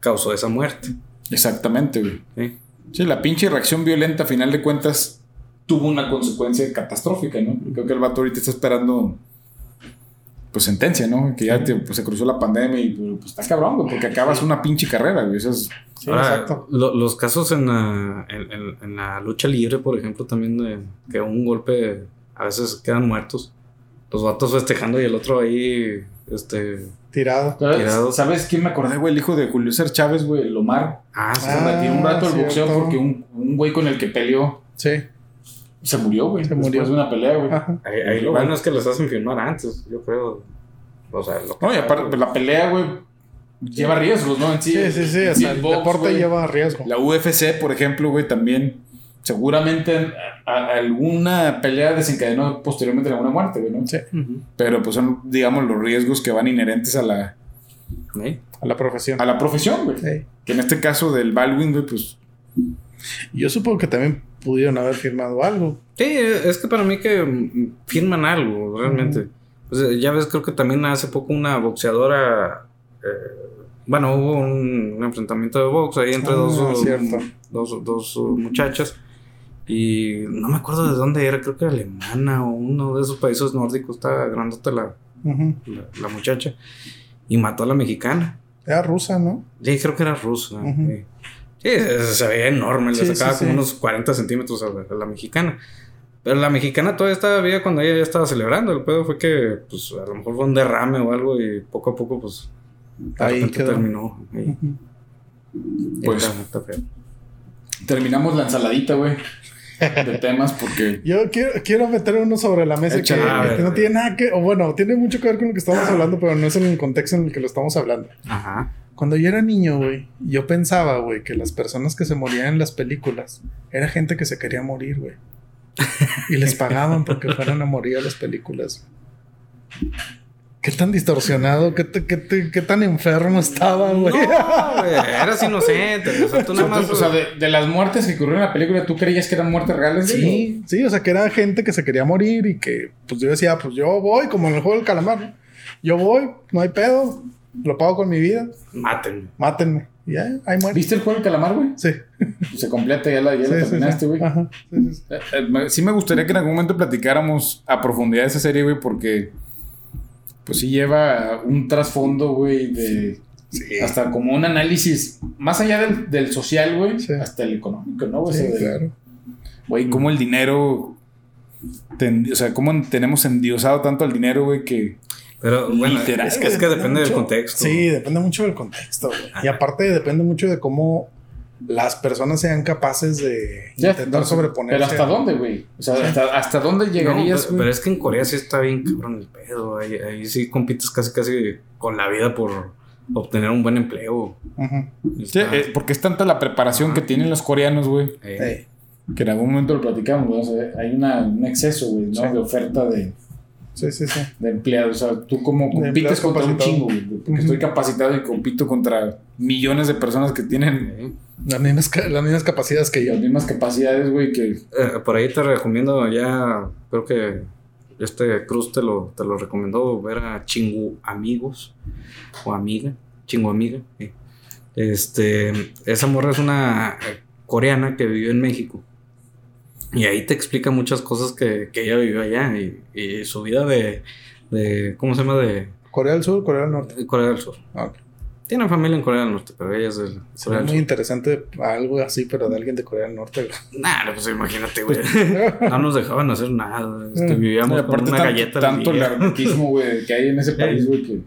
causó esa muerte. Exactamente, güey. ¿sí? Sí, la pinche reacción violenta, a final de cuentas, tuvo una consecuencia catastrófica, ¿no? Creo que el vato ahorita está esperando, pues, sentencia, ¿no? Que ya te- pues, se cruzó la pandemia y pues está cabrón, güey, porque acabas una pinche carrera, güey. Eso es- Sí, Ahora, exacto. lo- los casos en la, en, en- la lucha libre, por ejemplo, también de que un golpe a veces quedan muertos. Los vatos festejando y el otro ahí, este... Tirado. Tirado. ¿Sabes quién me acordé, güey? El hijo de Julio César Chávez, güey, el Omar. Ah, sí. Retiró un rato del boxeo cierto. porque un, un güey con el que peleó Sí. Se murió, güey. Se después murió. de una pelea, güey. Ahí, ahí lo bueno es que les hacen filmar antes, yo creo. O sea, lo que- No, y aparte, pues, la pelea, güey, lleva riesgos, ¿no? En sí, Sí, sí, sí. en O sí, sea, el box, deporte güey. lleva riesgo. La UFC, por ejemplo, güey, también seguramente a- a- alguna pelea desencadenó posteriormente en alguna muerte, güey, ¿no? Sí. Pero pues son, digamos, los riesgos que van inherentes a la, ¿Sí? A la profesión. a la profesión, güey. Sí. Que en este caso del Baldwin, güey, pues Yo supongo que también pudieron haber firmado algo. Sí, es que para mí que mm, firman algo, realmente. Pues, eh, ya ves, creo que también hace poco una boxeadora. eh, bueno, hubo un, un enfrentamiento de box ahí entre Ah, dos, dos, dos, uh, muchachas. Y no me acuerdo de dónde era, creo que alemana o uno de esos países nórdicos. Estaba grandota la, Ujú. la, la muchacha. Y mató a la mexicana. Era rusa, ¿no? Sí, creo que era rusa. Ujú. sí. Sí, se, se veía enorme, le Sí, sacaba sí, como sí. unos 40 centímetros a la, a la mexicana. Pero la mexicana todavía estaba viva cuando ella ya estaba celebrando. El pedo fue que, pues, a lo mejor fue un derrame o algo y poco a poco, pues, de Ahí repente quedó. terminó. ahí. Pues- Está- está feo. terminamos la ensaladita, güey, de temas porque... (laughs) Yo quiero, quiero meter uno sobre la mesa que, Échale. A ver, que no tiene nada que, o bueno, tiene mucho que ver con lo que estamos hablando, pero no es en el contexto en el que lo estamos hablando. Ajá. Cuando yo era niño, güey, yo pensaba, güey, que las personas que se morían en las películas era gente que se quería morir, güey. Y les pagaban porque fueran a morir a las películas. Qué tan distorsionado, qué, te- qué te- qué tan enfermo estaba, güey. No, güey, eras inocente. O sea, tú nada más. o sea, de, de las muertes que ocurrieron en la película, ¿tú creías que eran muertes reales? Sí, sí, o sea, que era gente que se quería morir y que, pues yo decía, pues yo voy, como en el juego del calamar, ¿no? Yo voy, no hay pedo, lo pago con mi vida, Mátenme. mátenme. Y ya, ahí muere. ¿Viste el juego del calamar, güey? Sí. (laughs) Se completa, ya la, ya Sí, la sí, sí. terminaste, güey. Ajá. Sí, sí, sí. Eh, eh, me- Sí me gustaría que en algún momento platicáramos a profundidad de esa serie, güey, porque pues sí lleva un trasfondo, güey, de Sí. Hasta como un análisis, más allá del, del social, güey, Sí. hasta el económico, ¿no? O Sí, sea, claro. Güey, cómo el dinero. ten- o sea, cómo tenemos endiosado tanto al dinero, güey, que. Pero bueno, Literal, es que, es que depende del mucho. contexto. Sí, depende mucho del contexto. güey. Y aparte depende mucho de cómo las personas sean capaces de Ya, intentar no, sobreponerse. Pero ¿hasta dónde, güey? O sea, hasta, ¿hasta dónde No, llegarías, pero, pero es que en Corea sí está bien cabrón el pedo. Ahí, ahí sí compites casi casi con la vida por obtener un buen empleo. Sí, Está- eh, porque es tanta la preparación que tienen los coreanos, güey, eh, que en algún momento lo platicamos, ¿no? O sea, hay una, un exceso, güey, ¿no? Sí. De oferta de, Sí, sí, sí. de empleados. O sea, tú como compites contra un chingo, güey. Porque estoy capacitado y compito contra millones de personas que tienen eh. Las mismas, las mismas capacidades que yo. las mismas capacidades, güey, que... Eh, por ahí te recomiendo ya, creo que este Cruz te lo, te lo recomendó ver a Chingu Amigos o Amiga, Chingu Amiga. sí. Este, esa morra es una eh, coreana que vivió en México. Y ahí te explica muchas cosas que, que ella vivió allá y, y su vida de, de, ¿cómo se llama? De, Corea del Sur, Corea del Norte. Corea del Sur. Ok. Tiene familia en Corea del Norte, pero ella es de Corea muy Sur. interesante algo así, pero de alguien de Corea del Norte. güey. Nah, pues imagínate, güey. (laughs) No nos dejaban hacer nada. Este, Mm. vivíamos con una tanto, galleta al tanto el día. anarquismo, güey, que hay en ese país, güey, que...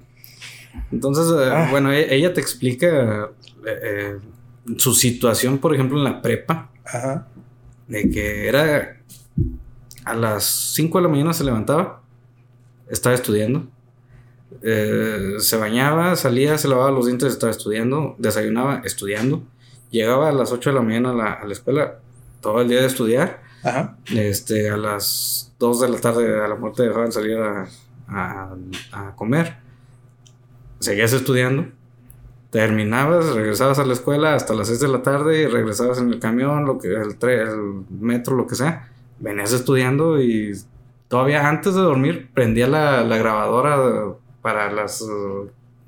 Entonces, eh, Ah. bueno, e- ella te explica eh, eh, su situación, por ejemplo, en la prepa, Ajá. De que era a las 5 de la mañana se levantaba, estaba estudiando, eh, se bañaba, salía, se lavaba los dientes, estaba estudiando, desayunaba, estudiando, llegaba a las 8 de la mañana a la, a la escuela, todo el día de estudiar, Ajá. este, a las 2 de la tarde a la muerte dejaban salir a, a- a comer. Seguías estudiando. Terminabas, regresabas a la escuela hasta las 6 de la tarde y regresabas en el camión, lo que, el, tre- el metro, lo que sea. Venías estudiando y todavía antes de dormir prendía la, la grabadora para las,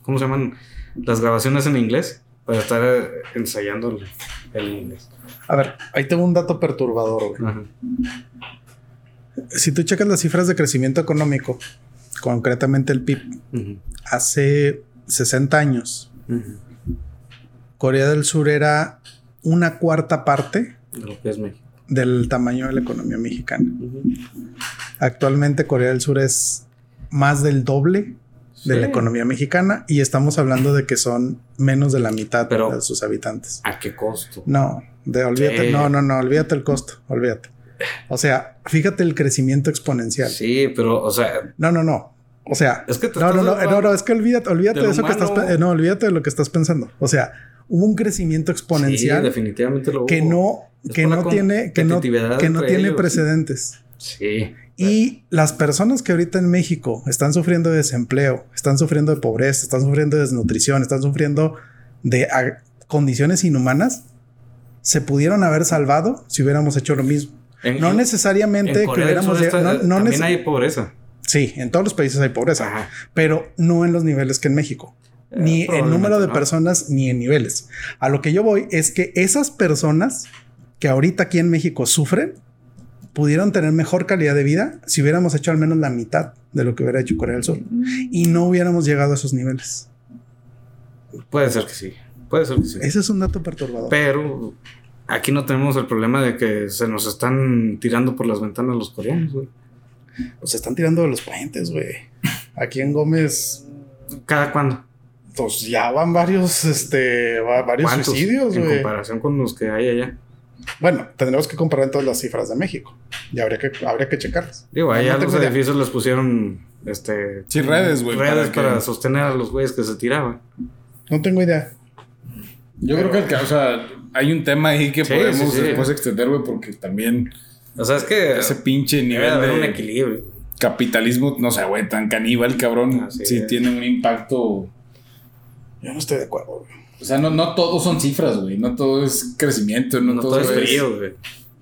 ¿cómo se llaman? Las grabaciones en inglés, para estar eh, ensayando el, el inglés. A ver, ahí tengo un dato perturbador, güey. Ajá. Si tú checas las cifras de crecimiento económico, concretamente el PIB, hace 60 años, Corea del Sur era una cuarta parte De lo que es México. del tamaño de la economía mexicana. Actualmente Corea del Sur es más del doble de la economía mexicana y estamos hablando de que son menos de la mitad Pero- de sus habitantes. ¿A qué costo? No, de olvídate, no, no, no, olvídate el costo, olvídate. O sea, fíjate el crecimiento exponencial. Sí, pero, o sea, No, no, no. O sea, es que te no, no, estás no, hablando- no, no, es que olvídate, olvídate de eso que estás, eh, no, olvídate de lo que estás pensando. O sea, hubo un crecimiento Sí, exponencial definitivamente lo que no, Es que no tiene, que no, que no tiene ellos. precedentes. Sí. Y las personas que ahorita en México están sufriendo de desempleo, están sufriendo de pobreza, están sufriendo de desnutrición, están sufriendo de condiciones inhumanas, se pudieron haber salvado si hubiéramos hecho lo mismo. En- No en- necesariamente en que Corea hubiéramos está- no- no también hay pobreza. Sí, en todos los países hay pobreza, Ajá. pero no en los niveles que en México. Eh, Ni en número de no. personas, ni en niveles. A lo que yo voy es que esas personas que ahorita aquí en México sufren, pudieron tener mejor calidad de vida si hubiéramos hecho al menos la mitad de lo que hubiera hecho Corea del Sur y no hubiéramos llegado a esos niveles. Puede ser que sí. Puede ser que sí. Ese es un dato perturbador. Pero aquí no tenemos el problema de que se nos están tirando por las ventanas los coreanos, güey. Se están tirando de los puentes, güey. Aquí en Gómez, ¿Cada cuándo? pues ya van varios, este, va- varios suicidios, En comparación con los que hay allá. Bueno, tendremos que comparar todas las cifras de México y habría que, habría que checarlas. Digo, allá No los idea. edificios les pusieron este Sí, redes, güey, Redes para para, que- sostener a los güeyes que se tiraban. No tengo idea. Yo creo que, el que- o sea, hay un tema ahí que Sí, podemos sí, sí. después extender, güey, porque también O sea, es que ese pinche debe nivel haber de un equilibrio. capitalismo, no sé, güey, tan caníbal, cabrón, Así sí es. tiene un impacto. Yo no estoy de acuerdo, güey. O sea, no, no todo son cifras, güey, no todo es crecimiento, no, No, todo es frío, güey.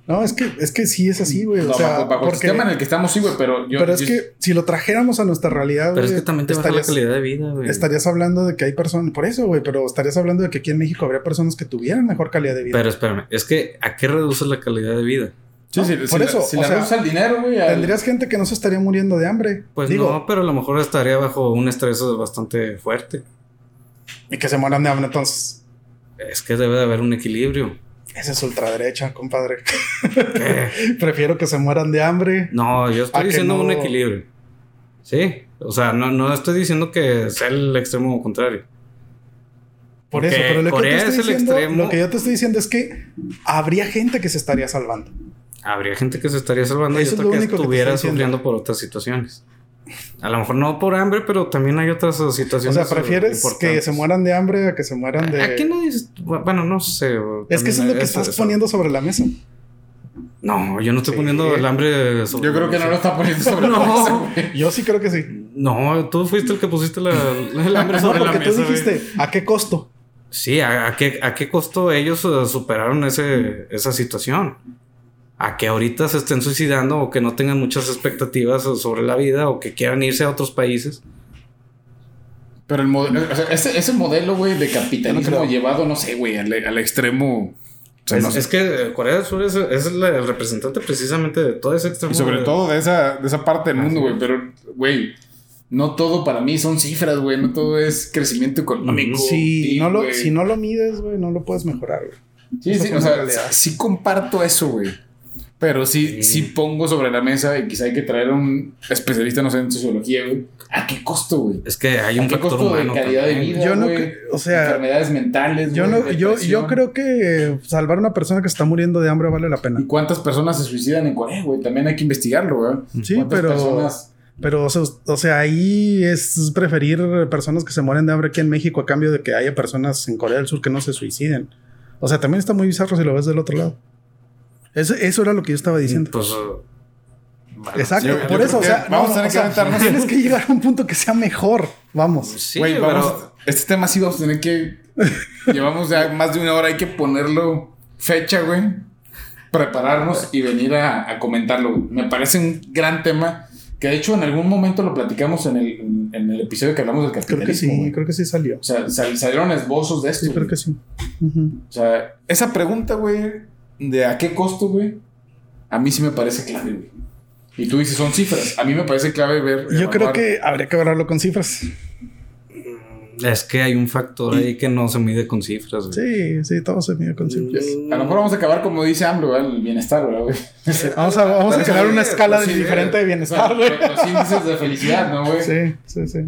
No, es que, es que sí es así, güey. No, o sea, bajo, bajo el porque, sistema en el que estamos, sí, güey, pero yo. pero es yo- que si lo trajéramos a nuestra realidad, Pero es que también te baja la estarías, calidad de vida, güey. estarías hablando de que hay personas, por eso, güey, pero estarías hablando de que aquí en México habría personas que tuvieran mejor calidad de vida. Pero espérame, es que ¿a qué reduce la calidad de vida? Sí, No, sí, por si la- eso, si o la sea, al dinero, güey. al- Tendrías gente que no se estaría muriendo de hambre. Pues Digo, no, pero a lo mejor estaría bajo un estrés bastante fuerte. Y que se mueran de hambre entonces. Es que debe de haber un equilibrio. Esa es ultraderecha, compadre. ¿Qué? (laughs) Prefiero que se mueran de hambre. No, yo ¿A estoy diciendo no? un equilibrio. Sí. O sea, no, no estoy diciendo que sea el extremo contrario. Por Porque eso, pero lo que, Corea yo te es estoy el diciendo, extremo. lo que yo te estoy diciendo es que habría gente que se estaría salvando. Habría gente que se estaría salvando Eso y es otra lo que que estuviera diciendo. sufriendo por otras situaciones. A lo mejor no por hambre, pero también hay otras O situaciones. sea, prefieres que se mueran de hambre a que se mueran de. Aquí nadie. es- Bueno, no sé. Es que eso es lo que estás eso. poniendo sobre la mesa. No, yo no estoy Sí. poniendo el hambre sobre Yo creo que no lo está poniendo sobre la (laughs) mesa, güey. Yo sí creo que sí. No, tú fuiste el que pusiste la, el hambre No, sobre la porque mesa. tú güey. dijiste, ¿a qué costo? Sí, ¿a, a qué, ¿a qué costo ellos eh, superaron ese, esa situación? A que ahorita se estén suicidando o que no tengan muchas expectativas sobre la vida o que quieran irse a otros países. Pero el modelo, o sea, ese, ese modelo, güey, de capitalismo no llevado, no sé, güey, al, al extremo. O sea, es, no sé. es que eh, Corea del Sur es, es la- el representante precisamente de todo ese extremo. Y sobre de- todo de esa, de esa parte del Así mundo, güey. Pero, güey, no todo para mí son cifras, güey. No todo es crecimiento económico. Si PIB, no, lo, si no lo mides, güey, no lo puedes mejorar, güey. Sí, sí, o sea, realidad. sí comparto eso, güey. Pero sí, Sí. sí pongo sobre la mesa y quizá hay que traer a un especialista, no sé, en sociología, güey. ¿A qué costo, güey? Es que hay ¿A un qué factor costo de calidad de vida, Yo no güey? o sea, Enfermedades mentales, Yo, güey, no, yo, yo creo que salvar a una persona que se está muriendo de hambre vale la pena. ¿Y cuántas personas se suicidan en Corea, güey? También hay que investigarlo, güey. Sí, ¿Cuántas pero, personas- pero o sea, o sea, ahí es preferir personas que se mueren de hambre aquí en México a cambio de que haya personas en Corea del Sur que no se suiciden. O sea, también está muy bizarro si lo ves del otro lado. Eso, eso era lo que yo estaba diciendo. Pues. bueno, Exacto, yo- yo por creo eso, o sea, vamos no, a tener o que sea, aventarnos. Tienes que llegar a un punto que sea mejor. Vamos. Sí, Güey, vamos. pero. Este tema sí vamos a tener que. Llevamos ya más de una hora, hay que ponerlo fecha, güey. Prepararnos y venir a, a comentarlo. Me parece un gran tema. Que de hecho en algún momento lo platicamos en el, en, en el episodio que hablamos del Creo que capitalismo. sí, güey. creo que sí salió. O sea, sal- salieron esbozos de esto. Sí, creo güey. que sí. Ujú. O sea, esa pregunta, güey, de a qué costo, güey, a mí sí me parece clave, güey. Y tú dices, son cifras. A mí me parece clave ver. Yo creo que habría que verlo con cifras. Es que hay un factor ahí que no se mide con cifras. güey. Sí, sí, todo se mide con cifras. A lo mejor vamos a acabar como dice AMLO, ¿verdad? el bienestar, ¿verdad, güey? (laughs) Vamos a, vamos a crear una escala sí, diferente de bienestar, güey. Los índices de felicidad, ¿no, güey? Sí, sí, sí.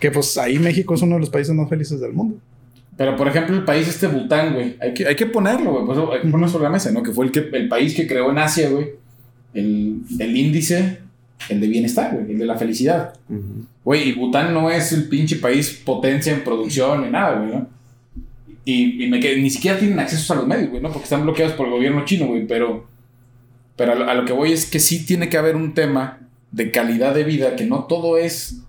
Que pues ahí México es uno de los países más felices del mundo. Pero, por ejemplo, el país este Bután, güey. Hay que, hay que ponerlo, güey. Por eso hay que ponerlo sobre la mesa, ¿no? Que fue el, que, el país que creó en Asia, güey. El, el índice, el de bienestar, güey. El de la felicidad. Güey, y Bután no es el pinche país potencia en producción ni nada, güey, ¿no? Y, y me quedé- ni siquiera tienen acceso a los medios, güey, ¿no? Porque están bloqueados por el gobierno chino, güey. Pero, pero a lo, a lo que voy es que sí tiene que haber un tema de calidad de vida, que no todo es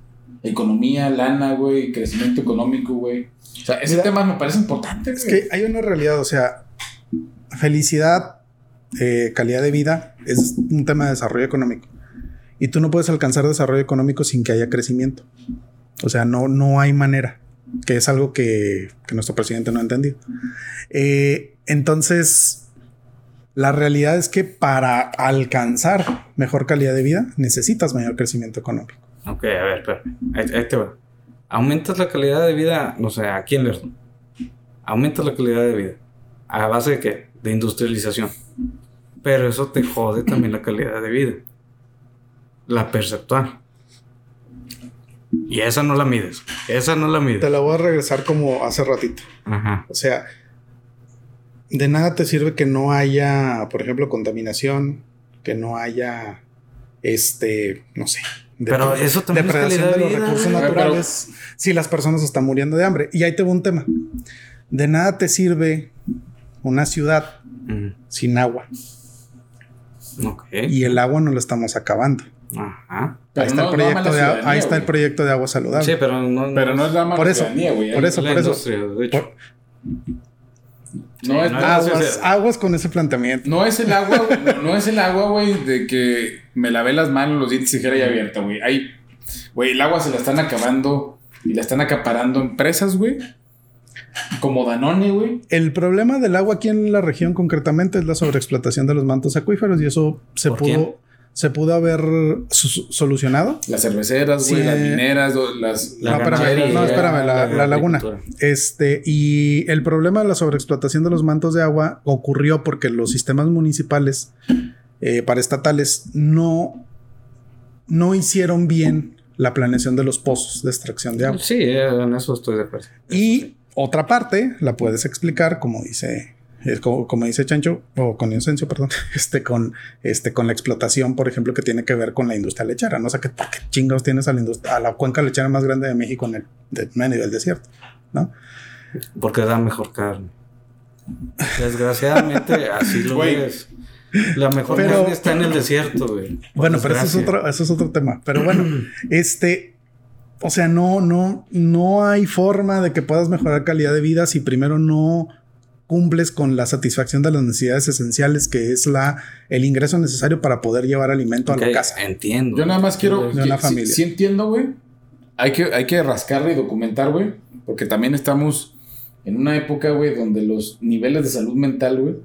economía, lana, güey, crecimiento económico, güey. O sea, ese Mira, tema me parece importante, Es güey. que hay una realidad, o sea, felicidad, eh, calidad de vida es un tema de desarrollo económico. Y tú no puedes alcanzar desarrollo económico sin que haya crecimiento. O sea, no, no hay manera, que es algo que, que nuestro presidente no ha entendido. Eh, entonces, la realidad es que para alcanzar mejor calidad de vida necesitas mayor crecimiento económico. Ok, a ver, espera. Ahí, ahí te va. Aumentas la calidad de vida, no sé, aquí en Lerdo. Aumentas la calidad de vida. ¿A base de qué? De industrialización. Pero eso te jode también la calidad de vida. La perceptual. Y esa no la mides. Esa no la Te mides. la voy a regresar como hace ratito. Ajá. O sea, de nada te sirve que no haya, por ejemplo, contaminación, que no haya, este, no sé. De- Pero eso también es depredación calidad de de los vida. recursos Pero- naturales si las personas están muriendo de hambre. Y ahí te va un tema. De nada te sirve una ciudad sin agua. Y el agua no la estamos acabando. Ajá. Pero ahí está, no- el, proyecto de, ciudadanía, ahí está el güey. proyecto de agua saludable. Sí, pero no, Pero no es la Por eso, güey. por eso, la por eso. industria, de hecho. Por- No es, no es- aguas, aguas con ese planteamiento. no es el agua, (laughs) güey, no, no es el agua, güey, de que me lavé las manos, los dientes y dijera ya abierta, güey. Hay, güey, el agua se la están acabando y la están acaparando empresas, güey. Como Danone, güey. El problema del agua aquí en la región concretamente es la sobreexplotación de los mantos acuíferos y eso se ¿Por pudo quién? Se pudo haber solucionado. Las cerveceras, güey, Sí, las eh, mineras, las... No, espérame, no, espérame, la- la laguna. Este, y el problema de la sobreexplotación de los mantos de agua ocurrió porque los sistemas municipales eh, paraestatales no, no hicieron bien la planeación de los pozos de extracción de agua. Sí, en eso estoy de acuerdo. Y otra parte la puedes explicar, como dice, eh, como, como dice Chancho, o con Inocencio, perdón, (laughs) este, con, este, con la explotación, por ejemplo, que tiene que ver con la industria lechera. No sé qué, qué chingados tienes a la, a la cuenca lechera más grande de México en el de- medio del desierto, ¿no? Porque da mejor carne. Desgraciadamente, (laughs) así lo ves. La mejor Pero- carne está en el desierto, güey. Bueno, pero eso es otro, eso es otro tema. Pero bueno, (clears throat) este, o sea, no, no, no hay forma de que puedas mejorar calidad de vida si primero no cumples con la satisfacción de las necesidades esenciales, que es la el ingreso necesario para poder llevar alimento a la casa. Entiendo. Yo nada más quiero... De una sí- familia. Sí, entiendo, güey. Hay que, hay que rascarle y documentar, güey. Porque también estamos en una época, güey, donde los niveles de salud mental, güey,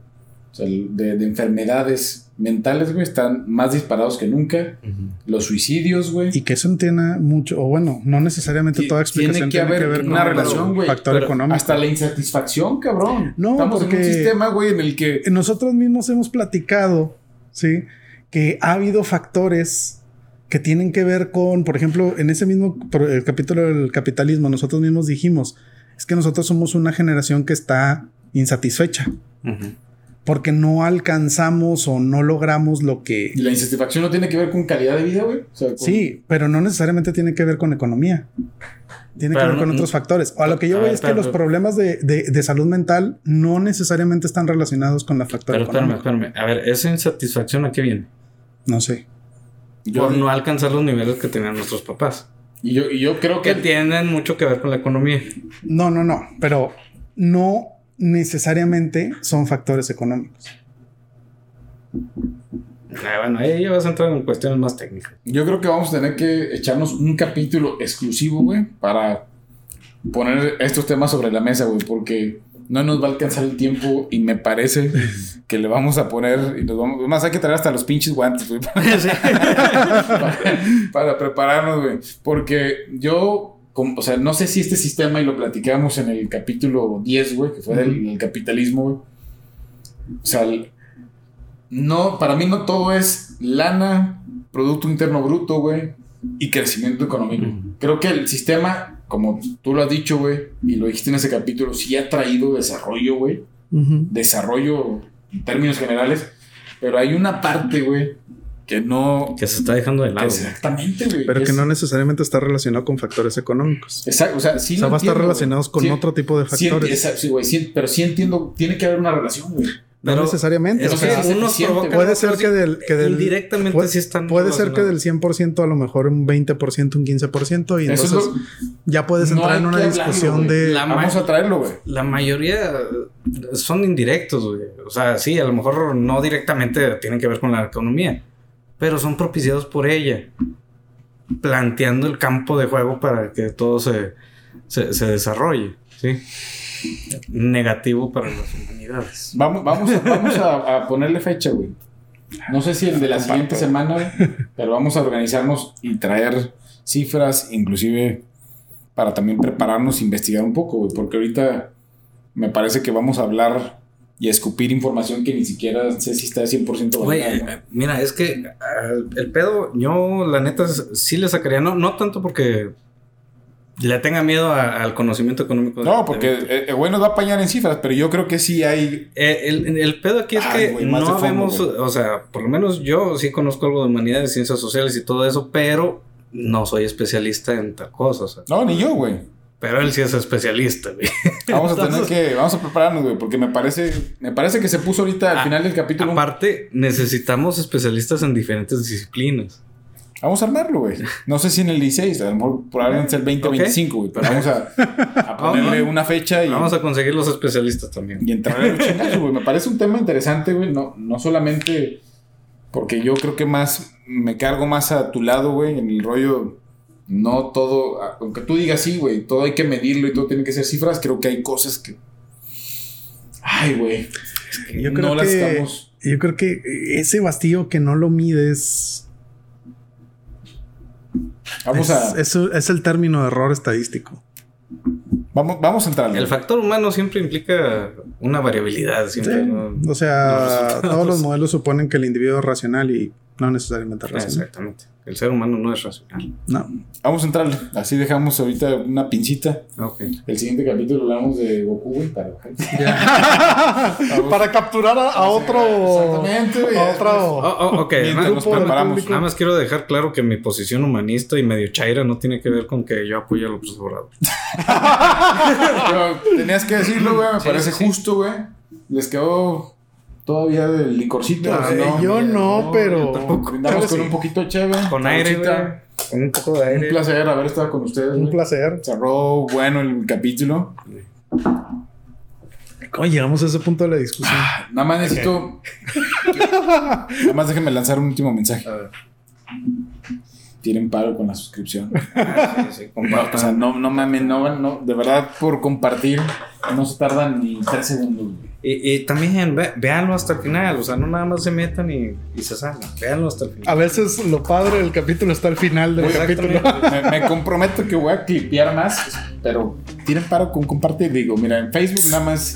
o sea, de, de enfermedades mentales, güey, están más disparados que nunca. Ujú. Los suicidios, güey. Y que eso tiene mucho, o bueno, no necesariamente toda explicación tiene que haber una con relación, el güey, factor pero económico. Hasta la insatisfacción, cabrón. No, Estamos en porque- un sistema, güey, en el que... nosotros mismos hemos platicado, ¿sí? Que ha habido factores que tienen que ver con, por ejemplo, en ese mismo el capítulo del capitalismo, nosotros mismos dijimos, es que nosotros somos una generación que está insatisfecha Ujú. Porque no alcanzamos o no logramos lo que... Y la insatisfacción no tiene que ver con calidad de vida, güey. O sea, con- Sí, pero no necesariamente tiene que ver con economía. Tiene que ver con no- otros factores. A lo que yo A veo ver, es que pero- los problemas de, de- de salud mental no necesariamente están relacionados con la factor Pero espérame, espérame. A ver, ¿esa insatisfacción a qué viene? No sé. yo, Por no alcanzar los niveles que tenían nuestros papás. y, yo, y yo creo Que que... tienen mucho que ver con la economía. No, no, no. Pero no necesariamente son factores económicos. Ah, bueno, ahí ya vas a entrar en cuestiones más técnicas. Yo creo que vamos a tener que echarnos un capítulo exclusivo, güey, para poner estos temas sobre la mesa, güey, porque no nos va a alcanzar el tiempo y me parece (laughs) que le vamos a poner y nos vamos, más hay que traer hasta los pinches guantes, güey, para, (laughs) (laughs) para prepararnos, güey, porque yo, o sea, no sé si este sistema y lo platicamos en el capítulo 10, güey, que fue del, del capitalismo, güey. O sea, el- no, para mí no todo es lana, Producto Interno Bruto, güey, y crecimiento económico. Creo que el sistema, como tú lo has dicho, güey, y lo dijiste en ese capítulo, sí ha traído desarrollo, güey. Desarrollo en términos generales. Pero hay una parte, güey, que no. Que se está dejando de lado. exactamente, güey. Pero que es- no necesariamente está relacionado con factores económicos. Exacto, o sea, sí o sea, va a estar relacionados con Sí, otro tipo de sí, factores. exacto, sí, güey, sí, pero sí entiendo, tiene que haber una relación, güey. no Pero necesariamente. Es o sea, unos puede ser que del, que del indirectamente puede, sí están puede ser que del relacionados. 100% a lo mejor un 20%, un 15% y Eso es entonces lo- ya puedes entrar en una hablarlo, discusión de La- Vamos a traerlo, güey. La mayoría eh, son indirectos, güey. O sea, sí, a lo mejor no directamente tienen que ver con la economía, pero son propiciados por ella, planteando el campo de juego para que todo se, se, se desarrolle, ¿sí? Negativo para las humanidades. Vamos, vamos, a, vamos a, a ponerle fecha, güey. No sé si el de la siguiente semana, güey, pero vamos a organizarnos y traer cifras, inclusive para también prepararnos e investigar un poco, güey, porque ahorita me parece que vamos a hablar y escupir información que ni siquiera sé si está 100% Güey, validada, ¿no? eh, mira, es que ah, el pedo, yo la neta sí le sacaría, no, no tanto porque le tenga miedo a- al conocimiento económico. de- No, de- porque eh, güey nos va a apañar en cifras, pero yo creo que sí hay... Eh, el, el pedo aquí es Ay, que no vemos, o sea, por lo menos yo sí conozco algo de humanidades, ciencias sociales y todo eso, pero no soy especialista en tal cosa, o sea. No, ni yo, güey. Pero él sí es especialista, güey. Vamos a tener que... Vamos a prepararnos, güey, porque me parece... Me parece que se puso ahorita al Ah, final del capítulo... Aparte, necesitamos especialistas en diferentes disciplinas. Vamos a armarlo, güey. No sé si en el 16, a lo mejor probablemente el 20 o Ok. 25, güey. Pero vamos a, a ponerle Vamos. una fecha y, Vamos a conseguir los especialistas también. y entrar en chingazos, güey. Me parece un tema interesante, güey. No, no solamente porque yo creo que más me cargo más a tu lado, güey, en el rollo. No todo, aunque tú digas sí, güey, todo hay que medirlo y todo tiene que ser cifras. Creo que hay cosas que. Ay, güey. Yo creo no las que estamos. Yo creo que ese vacío que no lo mides. Vamos es, a. Es, es el término de error estadístico. Vamos, vamos a entrar. El factor humano siempre implica una variabilidad. Siempre, Sí. ¿no? O sea, Los todos los modelos suponen que el individuo es racional y no necesariamente Ah, racional. Exactamente. El ser humano no es racional. No. Vamos a entrarle. Así dejamos ahorita una pincita. Ok. El siguiente capítulo hablamos de Goku, güey, para (laughs) Para capturar a, a otro. Exactamente, güey. A otro. Oh, oh, ok. Nada, nos preparamos. más quiero dejar claro que mi posición humanista y medio chaira no tiene que ver con que yo apoye a López Obrador. (laughs) Pero tenías que decirlo, güey. Me Sí, parece sí. justo, güey. Les quedó todavía del licorcito. Ay, ¿sí, no? yo no, pero. tampoco. Brindamos Pero con sí. un poquito de cheve. Con aire, güey. un poco de Un aire. placer haber estado con ustedes. Un placer. Cerró bueno el capítulo. ¿Cómo llegamos a ese punto de la discusión? Nada más necesito. (laughs) Nada más déjenme lanzar un último mensaje. A ver. Tienen paro con la suscripción. (laughs) Ah, sí. O sea, no, no mames, no, no, de verdad, por compartir, no se tardan ni tres segundos. Y, y también ve- véanlo hasta el final, o sea, no nada más se metan y, y se salgan, véanlo hasta el final. A veces lo padre del capítulo está al final del capítulo. Me, me comprometo que voy a clipear más, pero tienen paro con compartir. Digo, mira, en Facebook nada más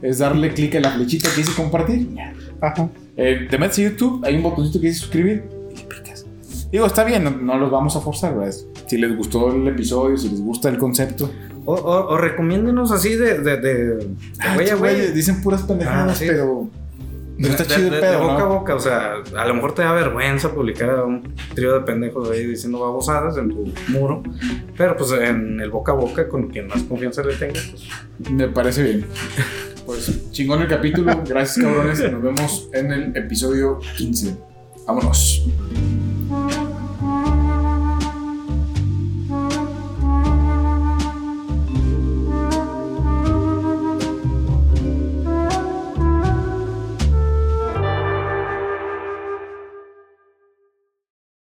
es darle clic a la flechita que dice compartir. Ya. Ajá. Eh, te metes a YouTube, hay un botoncito que dice suscribir y le picas. Digo, está bien, no, no los vamos a forzar, ¿verdad? Si les gustó el episodio, si les gusta el concepto. O, o, o recomiéndenos así de, de, de, de Ah, güey a güey. Dicen puras pendejadas, Ah, sí. pero. De, pero está de- chido de- el de pedo, boca a ¿no? boca, o sea, a lo mejor te da vergüenza publicar a un trío de pendejos ahí diciendo babosadas en tu muro, pero pues en el boca a boca con quien más confianza le tengas, pues Me parece bien. (laughs) Pues chingón el capítulo. Gracias, cabrones. Nos vemos en el episodio 15. Vámonos.